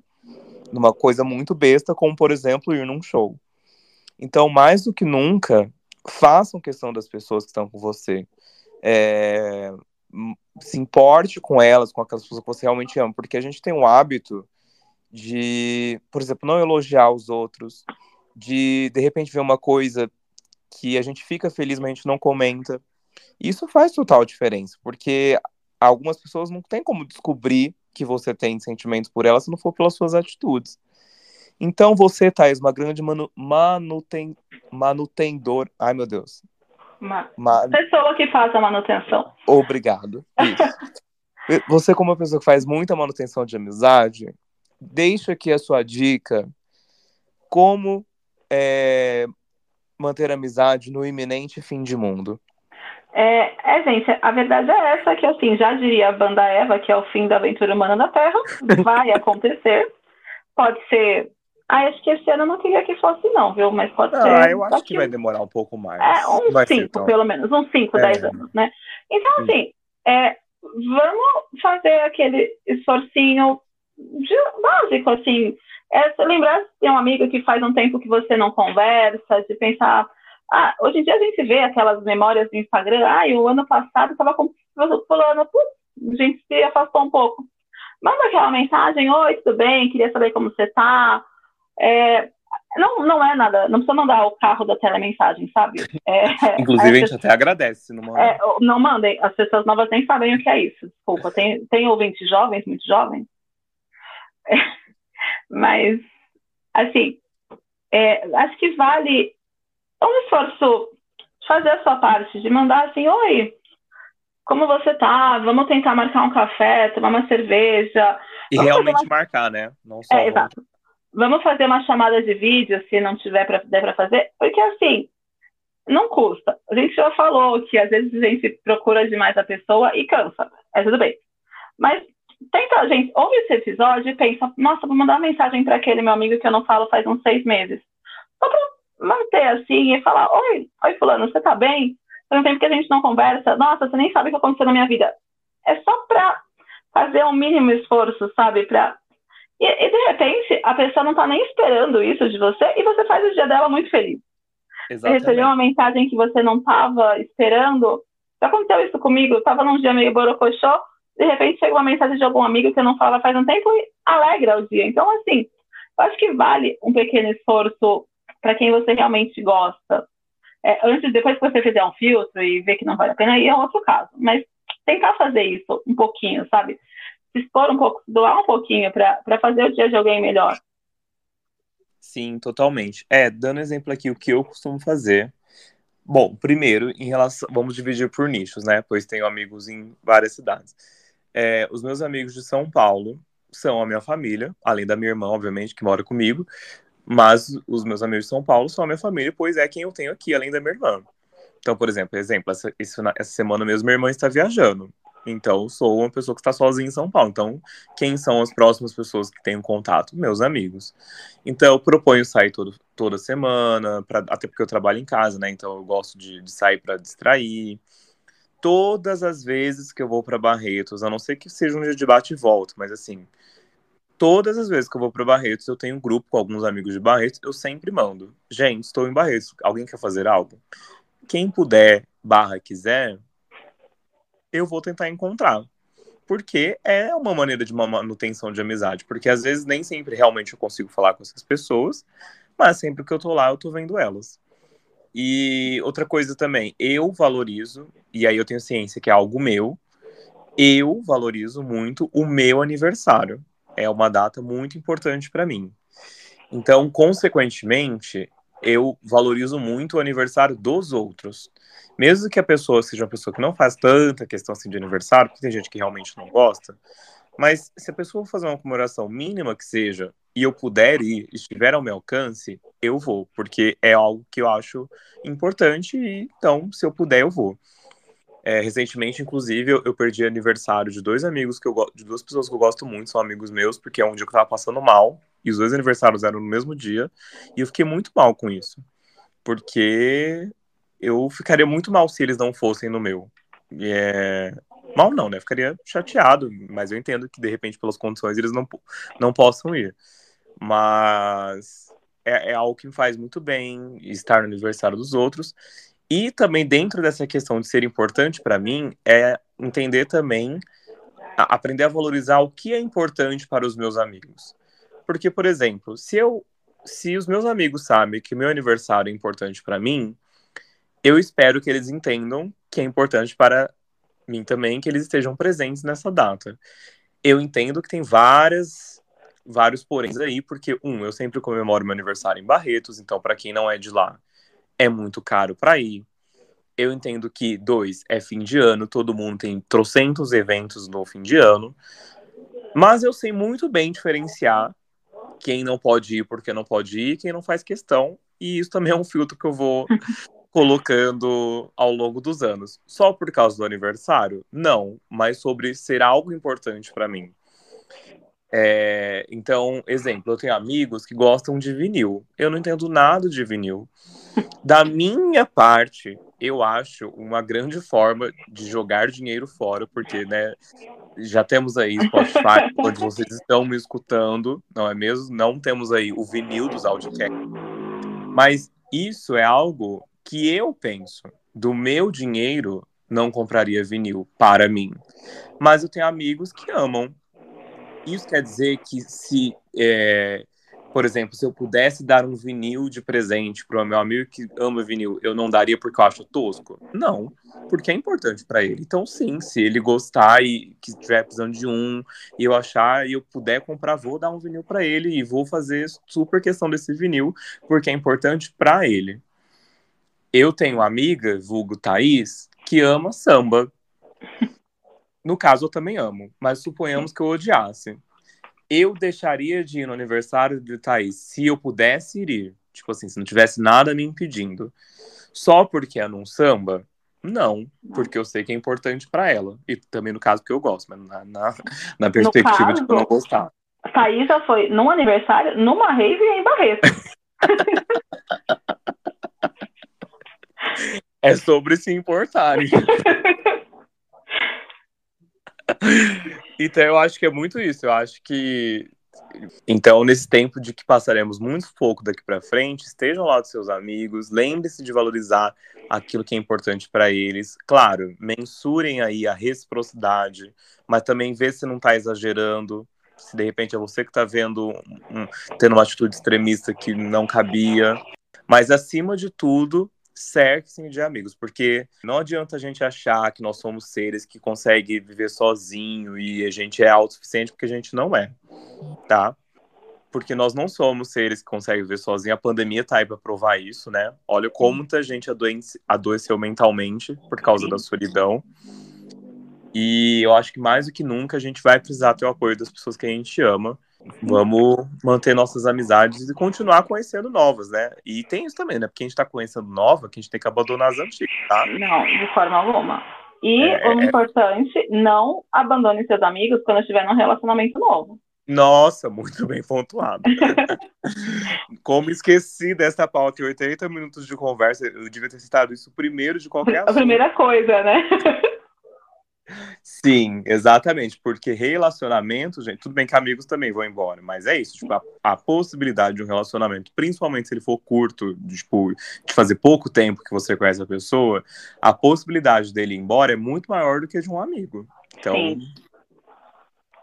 Numa coisa muito besta, como por exemplo ir num show. Então, mais do que nunca, façam questão das pessoas que estão com você. É, se importe com elas, com aquelas pessoas que você realmente ama, porque a gente tem um hábito de, por exemplo, não elogiar os outros, de de repente ver uma coisa que a gente fica feliz, mas a gente não comenta. Isso faz total diferença, porque algumas pessoas não têm como descobrir que você tem sentimentos por elas se não for pelas suas atitudes. Então você, Thais, uma grande manu manuten manutendor. Ai, meu Deus. Uma Ma pessoa que faz a manutenção. Obrigado. Isso. você, como uma pessoa que faz muita manutenção de amizade, deixa aqui a sua dica como é, manter amizade no iminente fim de mundo. É, é, gente, a verdade é essa, que assim, já diria a banda Eva, que é o fim da aventura humana na Terra, vai acontecer. Pode ser. Ah, acho que esse ano eu não queria que fosse, não, viu? Mas pode ah, ser. Ah, eu acho que, vai demorar um pouco mais. É, uns 5, tão... pelo menos, uns 5, 10 é. anos, né? Então, assim, é, vamos fazer aquele esforcinho de, básico, assim. É, lembrar de ter um amigo que faz um tempo que você não conversa, de pensar ah, hoje em dia a gente vê aquelas memórias do Instagram, ah, o ano passado estava com fulano, a gente se afastou um pouco. Manda aquela mensagem, oi, tudo bem? Queria saber como você está. É, não, não é nada, não precisa mandar o carro da telemensagem, sabe? É, Inclusive, a gente até agradece não. É, não mandem, as pessoas novas nem sabem o que é isso, desculpa. Tem, tem ouvintes jovens, muito jovens. Mas, assim, é, acho que vale um esforço fazer a sua parte, de mandar assim, oi, como você tá? Vamos tentar marcar um café, tomar uma cerveja. E Vamos realmente uma... marcar, né? Não só é, exato. Vamos fazer uma chamada de vídeo, se não tiver para der para fazer, porque assim, não custa. A gente já falou que às vezes a gente procura demais a pessoa e cansa. É tudo bem. Mas tenta, gente, ouve esse episódio e pensa, nossa, vou mandar uma mensagem para aquele meu amigo que eu não falo faz uns seis meses. Só para manter assim e falar: Oi, oi, Fulano, você tá bem? Faz um tempo que a gente não conversa. Nossa, você nem sabe o que aconteceu na minha vida. É só pra fazer um mínimo esforço, sabe? Pra... E, e de repente, a pessoa não tá nem esperando isso de você e você faz o dia dela muito feliz. Exatamente. Você recebeu uma mensagem que você não tava esperando. Já aconteceu isso comigo? Eu tava num dia meio borocochô, de repente chega uma mensagem de algum amigo que eu não falo faz um tempo e alegra o dia. Então, assim, eu acho que vale um pequeno esforço para quem você realmente gosta. É, antes, depois que você fizer um filtro e ver que não vale a pena, aí é outro caso. Mas tentar fazer isso um pouquinho, sabe? Se expor um pouco, doar um pouquinho para fazer o dia de alguém melhor. Sim, totalmente. É, dando exemplo aqui, o que eu costumo fazer. Bom, primeiro, em relação. Vamos dividir por nichos, né? Pois tenho amigos em várias cidades. É, os meus amigos de São Paulo são a minha família, além da minha irmã, obviamente, que mora comigo. Mas os meus amigos de São Paulo são a minha família, pois é quem eu tenho aqui, além da minha irmã. Então, por exemplo, exemplo essa, essa semana mesmo minha irmã está viajando. Então, sou uma pessoa que está sozinha em São Paulo. Então, quem são as próximas pessoas que tenho contato? Meus amigos. Então, eu proponho sair todo, toda semana, pra, até porque eu trabalho em casa, né? Então, eu gosto de, de sair para distrair. Todas as vezes que eu vou para Barretos, a não ser que seja um dia de bate e volta, mas assim, todas as vezes que eu vou para Barretos, eu tenho um grupo com alguns amigos de Barretos, eu sempre mando. Gente, estou em Barretos, alguém quer fazer algo? Quem puder, barra quiser, eu vou tentar encontrar. Porque é uma maneira de uma manutenção de amizade. Porque às vezes nem sempre realmente eu consigo falar com essas pessoas, mas sempre que eu tô lá, eu tô vendo elas. E outra coisa também, eu valorizo, e aí eu tenho ciência que é algo meu, eu valorizo muito o meu aniversário é uma data muito importante para mim. Então, consequentemente, eu valorizo muito o aniversário dos outros. Mesmo que a pessoa seja uma pessoa que não faz tanta questão assim de aniversário, porque tem gente que realmente não gosta, mas se a pessoa fazer uma comemoração mínima que seja, e eu puder ir, estiver ao meu alcance, eu vou, porque é algo que eu acho importante, e então, se eu puder, eu vou. É, recentemente, inclusive, eu, eu, perdi aniversário de dois amigos que eu de duas pessoas que eu gosto muito, são amigos meus, porque é um dia que eu tava passando mal, e os dois aniversários eram no mesmo dia, e eu fiquei muito mal com isso. Porque eu ficaria muito mal se eles não fossem no meu. E é... Mal não, né? Ficaria chateado, mas eu entendo que de repente, pelas condições, eles não, não possam ir. Mas é, é algo que me faz muito bem estar no aniversário dos outros. E também dentro dessa questão de ser importante para mim é entender também aprender a valorizar o que é importante para os meus amigos. Porque, por exemplo, se eu se os meus amigos sabem que meu aniversário é importante para mim, eu espero que eles entendam que é importante para mim também que eles estejam presentes nessa data. Eu entendo que tem várias vários poréns aí, porque um, eu sempre comemoro meu aniversário em Barretos, então para quem não é de lá, é muito caro para ir. Eu entendo que dois, é fim de ano, todo mundo tem trocentos eventos no fim de ano. Mas eu sei muito bem diferenciar quem não pode ir porque não pode ir, quem não faz questão. E isso também é um filtro que eu vou colocando ao longo dos anos. Só por causa do aniversário? Não, mas sobre ser algo importante para mim. É, então, exemplo, eu tenho amigos que gostam de vinil. Eu não entendo nada de vinil. Da minha parte, eu acho uma grande forma de jogar dinheiro fora, porque, né, já temos aí Spotify, onde vocês estão me escutando, não é mesmo? Não temos aí o vinil dos audiocasts. Mas isso é algo que eu penso. Do meu dinheiro, não compraria vinil para mim. Mas eu tenho amigos que amam. Isso quer dizer que se é, por exemplo, se eu pudesse dar um vinil de presente para o meu amigo que ama vinil, eu não daria porque eu acho tosco? Não, porque é importante para ele. Então, sim, se ele gostar e que estiver precisando de um, e eu achar e eu puder comprar, vou dar um vinil para ele e vou fazer super questão desse vinil, porque é importante para ele. Eu tenho uma amiga, vulgo Thaís, que ama samba. No caso, eu também amo, mas suponhamos que eu odiasse eu deixaria de ir no aniversário de Thaís se eu pudesse ir. Tipo assim, se não tivesse nada me impedindo. Só porque é num samba? Não, porque eu sei que é importante para ela. E também no caso que eu gosto, mas na, na, na perspectiva caso, de não gostar. Thaís já foi num aniversário, numa rave em Barreto. é sobre se importarem. Então eu acho que é muito isso. Eu acho que então, nesse tempo de que passaremos muito pouco daqui para frente, estejam lá dos seus amigos, lembre-se de valorizar aquilo que é importante para eles. Claro, mensurem aí a reciprocidade, mas também vê se não está exagerando, se de repente é você que está vendo, um, tendo uma atitude extremista que não cabia. Mas acima de tudo, cerque-se de amigos, porque não adianta a gente achar que nós somos seres que conseguem viver sozinho e a gente é autossuficiente, porque a gente não é, tá? Porque nós não somos seres que conseguem viver sozinho. A pandemia tá aí para provar isso, né? Olha como muita gente adoece, adoeceu mentalmente por causa da solidão. E eu acho que mais do que nunca a gente vai precisar ter o apoio das pessoas que a gente ama. Vamos manter nossas amizades e continuar conhecendo novas, né? E tem isso também, né? Porque a gente tá conhecendo nova, que a gente tem que abandonar as antigas, tá? Não, de forma alguma. E é... o importante, não abandone seus amigos quando estiver num relacionamento novo. Nossa, muito bem pontuado. Como esqueci dessa pauta em 80 minutos de conversa, eu devia ter citado isso primeiro de qualquer assunto. A primeira coisa, né? Sim, exatamente, porque relacionamento, gente, tudo bem que amigos também vão embora, mas é isso, tipo, a, a possibilidade de um relacionamento, principalmente se ele for curto, de, tipo, de fazer pouco tempo que você conhece a pessoa, a possibilidade dele ir embora é muito maior do que de um amigo. Então, Sim.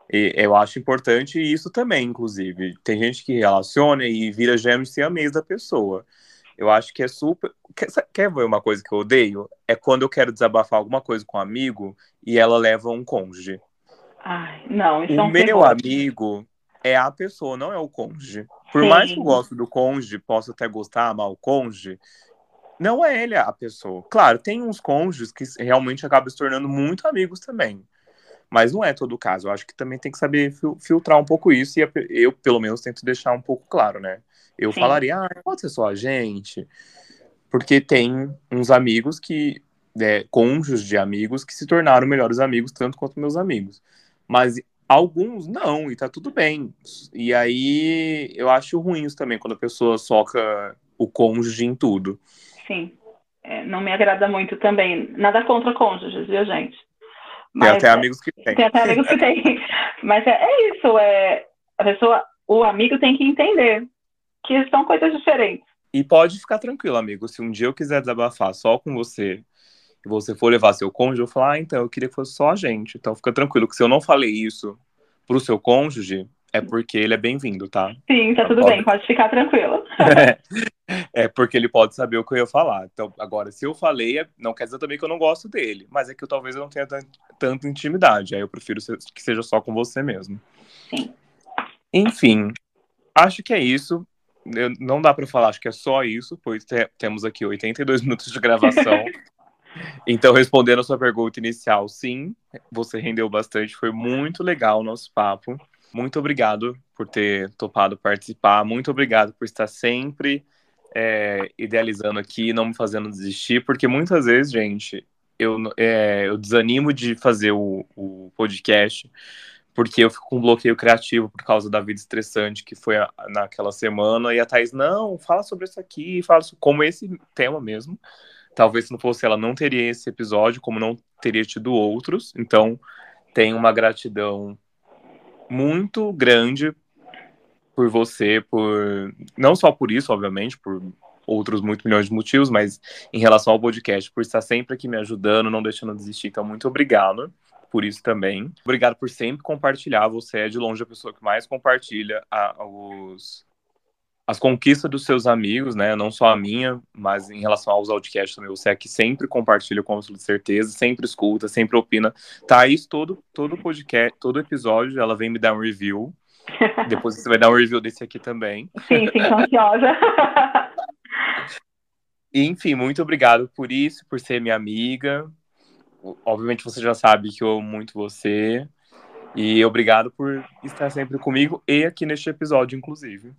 eu acho importante isso também, inclusive. Tem gente que relaciona e vira gêmeos mês da pessoa. Eu acho que é super. Quer, quer ver uma coisa que eu odeio? É quando eu quero desabafar alguma coisa com um amigo e ela leva um cônjuge. Ai, não, isso o é um meu terror. amigo é a pessoa, não é o cônjuge. Por Sim. mais que eu goste do cônjuge, possa até gostar, amar o cônjuge, não é ele a pessoa. Claro, tem uns cônjuges que realmente acabam se tornando muito amigos também. Mas não é todo o caso. Eu acho que também tem que saber filtrar um pouco isso e eu, pelo menos, tento deixar um pouco claro, né? Eu Sim. falaria, ah, pode ser só a gente, porque tem uns amigos que, é, cônjuges de amigos que se tornaram melhores amigos, tanto quanto meus amigos. Mas alguns não, e tá tudo bem. E aí eu acho ruim isso também, quando a pessoa soca o cônjuge em tudo. Sim, é, não me agrada muito também. Nada contra cônjuges, viu, gente? Mas, tem até amigos que tem. Tem até amigos que tem. Mas é, é isso, é, a pessoa, o amigo tem que entender que são coisas diferentes. E pode ficar tranquilo, amigo. Se um dia eu quiser desabafar só com você e você for levar seu cônjuge, eu vou falar, ah, então, eu queria que fosse só a gente. Então fica tranquilo, que se eu não falei isso pro seu cônjuge, é porque ele é bem-vindo, tá? Sim, tá tudo pode... bem, pode ficar tranquilo. é, é, porque ele pode saber o que eu ia falar. Então, agora, se eu falei, é, não quer dizer também que eu não gosto dele, mas é que eu talvez eu não tenha tanta intimidade. Aí eu prefiro que seja só com você mesmo. Sim. Enfim, acho que é isso. Eu, não dá para falar, acho que é só isso, pois te, temos aqui 82 minutos de gravação. então, respondendo a sua pergunta inicial, sim, você rendeu bastante, foi muito legal o nosso papo. Muito obrigado por ter topado participar, muito obrigado por estar sempre é, idealizando aqui, não me fazendo desistir, porque muitas vezes, gente, eu, é, eu desanimo de fazer o, o podcast porque eu fico com um bloqueio criativo por causa da vida estressante que foi a, naquela semana, e a Thaís, não, fala sobre isso aqui, fala sobre, como esse tema mesmo. Talvez se não fosse ela, não teria esse episódio, como não teria tido outros. Então, tem uma gratidão muito grande por você, por não só por isso, obviamente, por outros muitos milhões de motivos, mas em relação ao podcast, por estar sempre aqui me ajudando, não deixando desistir. Então, muito obrigado por isso também. Obrigado por sempre compartilhar. Você é de longe a pessoa que mais compartilha a, os, as conquistas dos seus amigos, né? Não só a minha, mas em relação aos podcasts também. Você é que sempre compartilha com absoluta certeza, sempre escuta, sempre opina. Thaís, todo, todo podcast, todo episódio, ela vem me dar um review. Depois você vai dar um review desse aqui também. Sim, sim, ansiosa. Enfim, muito obrigado por isso, por ser minha amiga, obviamente você já sabe que eu amo muito você. E obrigado por estar sempre comigo e aqui neste episódio, inclusive.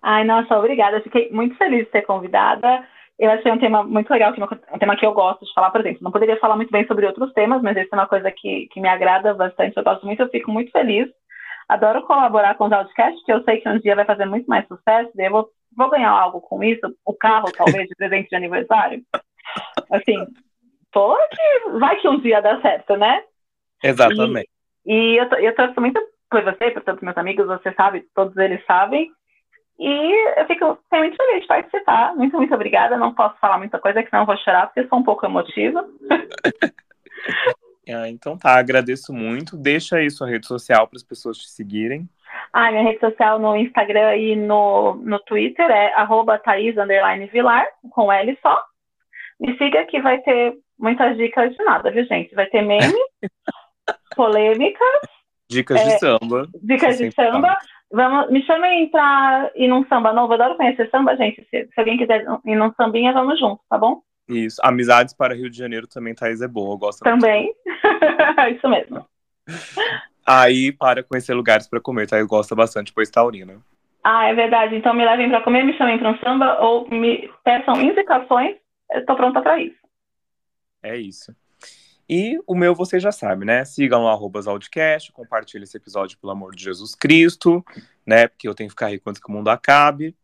Ai, nossa, obrigada. Fiquei muito feliz de ser convidada. Eu achei um tema muito legal, um tema que eu gosto de falar, por exemplo. Não poderia falar muito bem sobre outros temas, mas esse é uma coisa que, que me agrada bastante. Eu gosto muito, eu fico muito feliz. Adoro colaborar com os podcasts, que eu sei que um dia vai fazer muito mais sucesso. Eu vou, vou ganhar algo com isso, o carro, talvez, de presente de aniversário. Assim, tô que vai que um dia dá certo, né? Exatamente. E, e eu, eu torço muito por você, por todos os meus amigos, você sabe, todos eles sabem. E eu fico muito feliz de participar. Muito, muito obrigada. Não posso falar muita coisa, que senão eu vou chorar, porque sou um pouco emotiva. ah, então tá, agradeço muito. Deixa aí sua rede social para as pessoas te seguirem. Ah, minha rede social no Instagram e no, no Twitter é arroba Thaís Vilar, com L só. Me siga que vai ter muitas dicas de nada, viu, gente? Vai ter meme, polêmicas. Dicas é, de samba. Dicas de samba. Vamos, me chamem pra ir num samba novo. Eu adoro conhecer samba, gente. Se, se, alguém quiser ir num sambinha, vamos junto, tá bom? Isso. Amizades para Rio de Janeiro também, Thaís, é boa. Eu gosto Também. Isso mesmo. Aí, para conhecer lugares para comer, Thaís gosta bastante, pois taurina. Ah, é verdade. Então me levem para comer, me chamem para um samba ou me peçam indicações. Eu estou pronta para isso. É isso. E o meu você já sabe, né? Sigam lá Zaldcast, compartilhe esse episódio, pelo amor de Jesus Cristo, né? Porque eu tenho que ficar rico antes que o mundo acabe.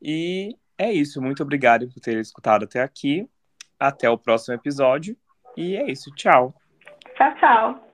E é isso. Muito obrigado por ter escutado até aqui. Até o próximo episódio. E é isso. Tchau. Tchau, tchau.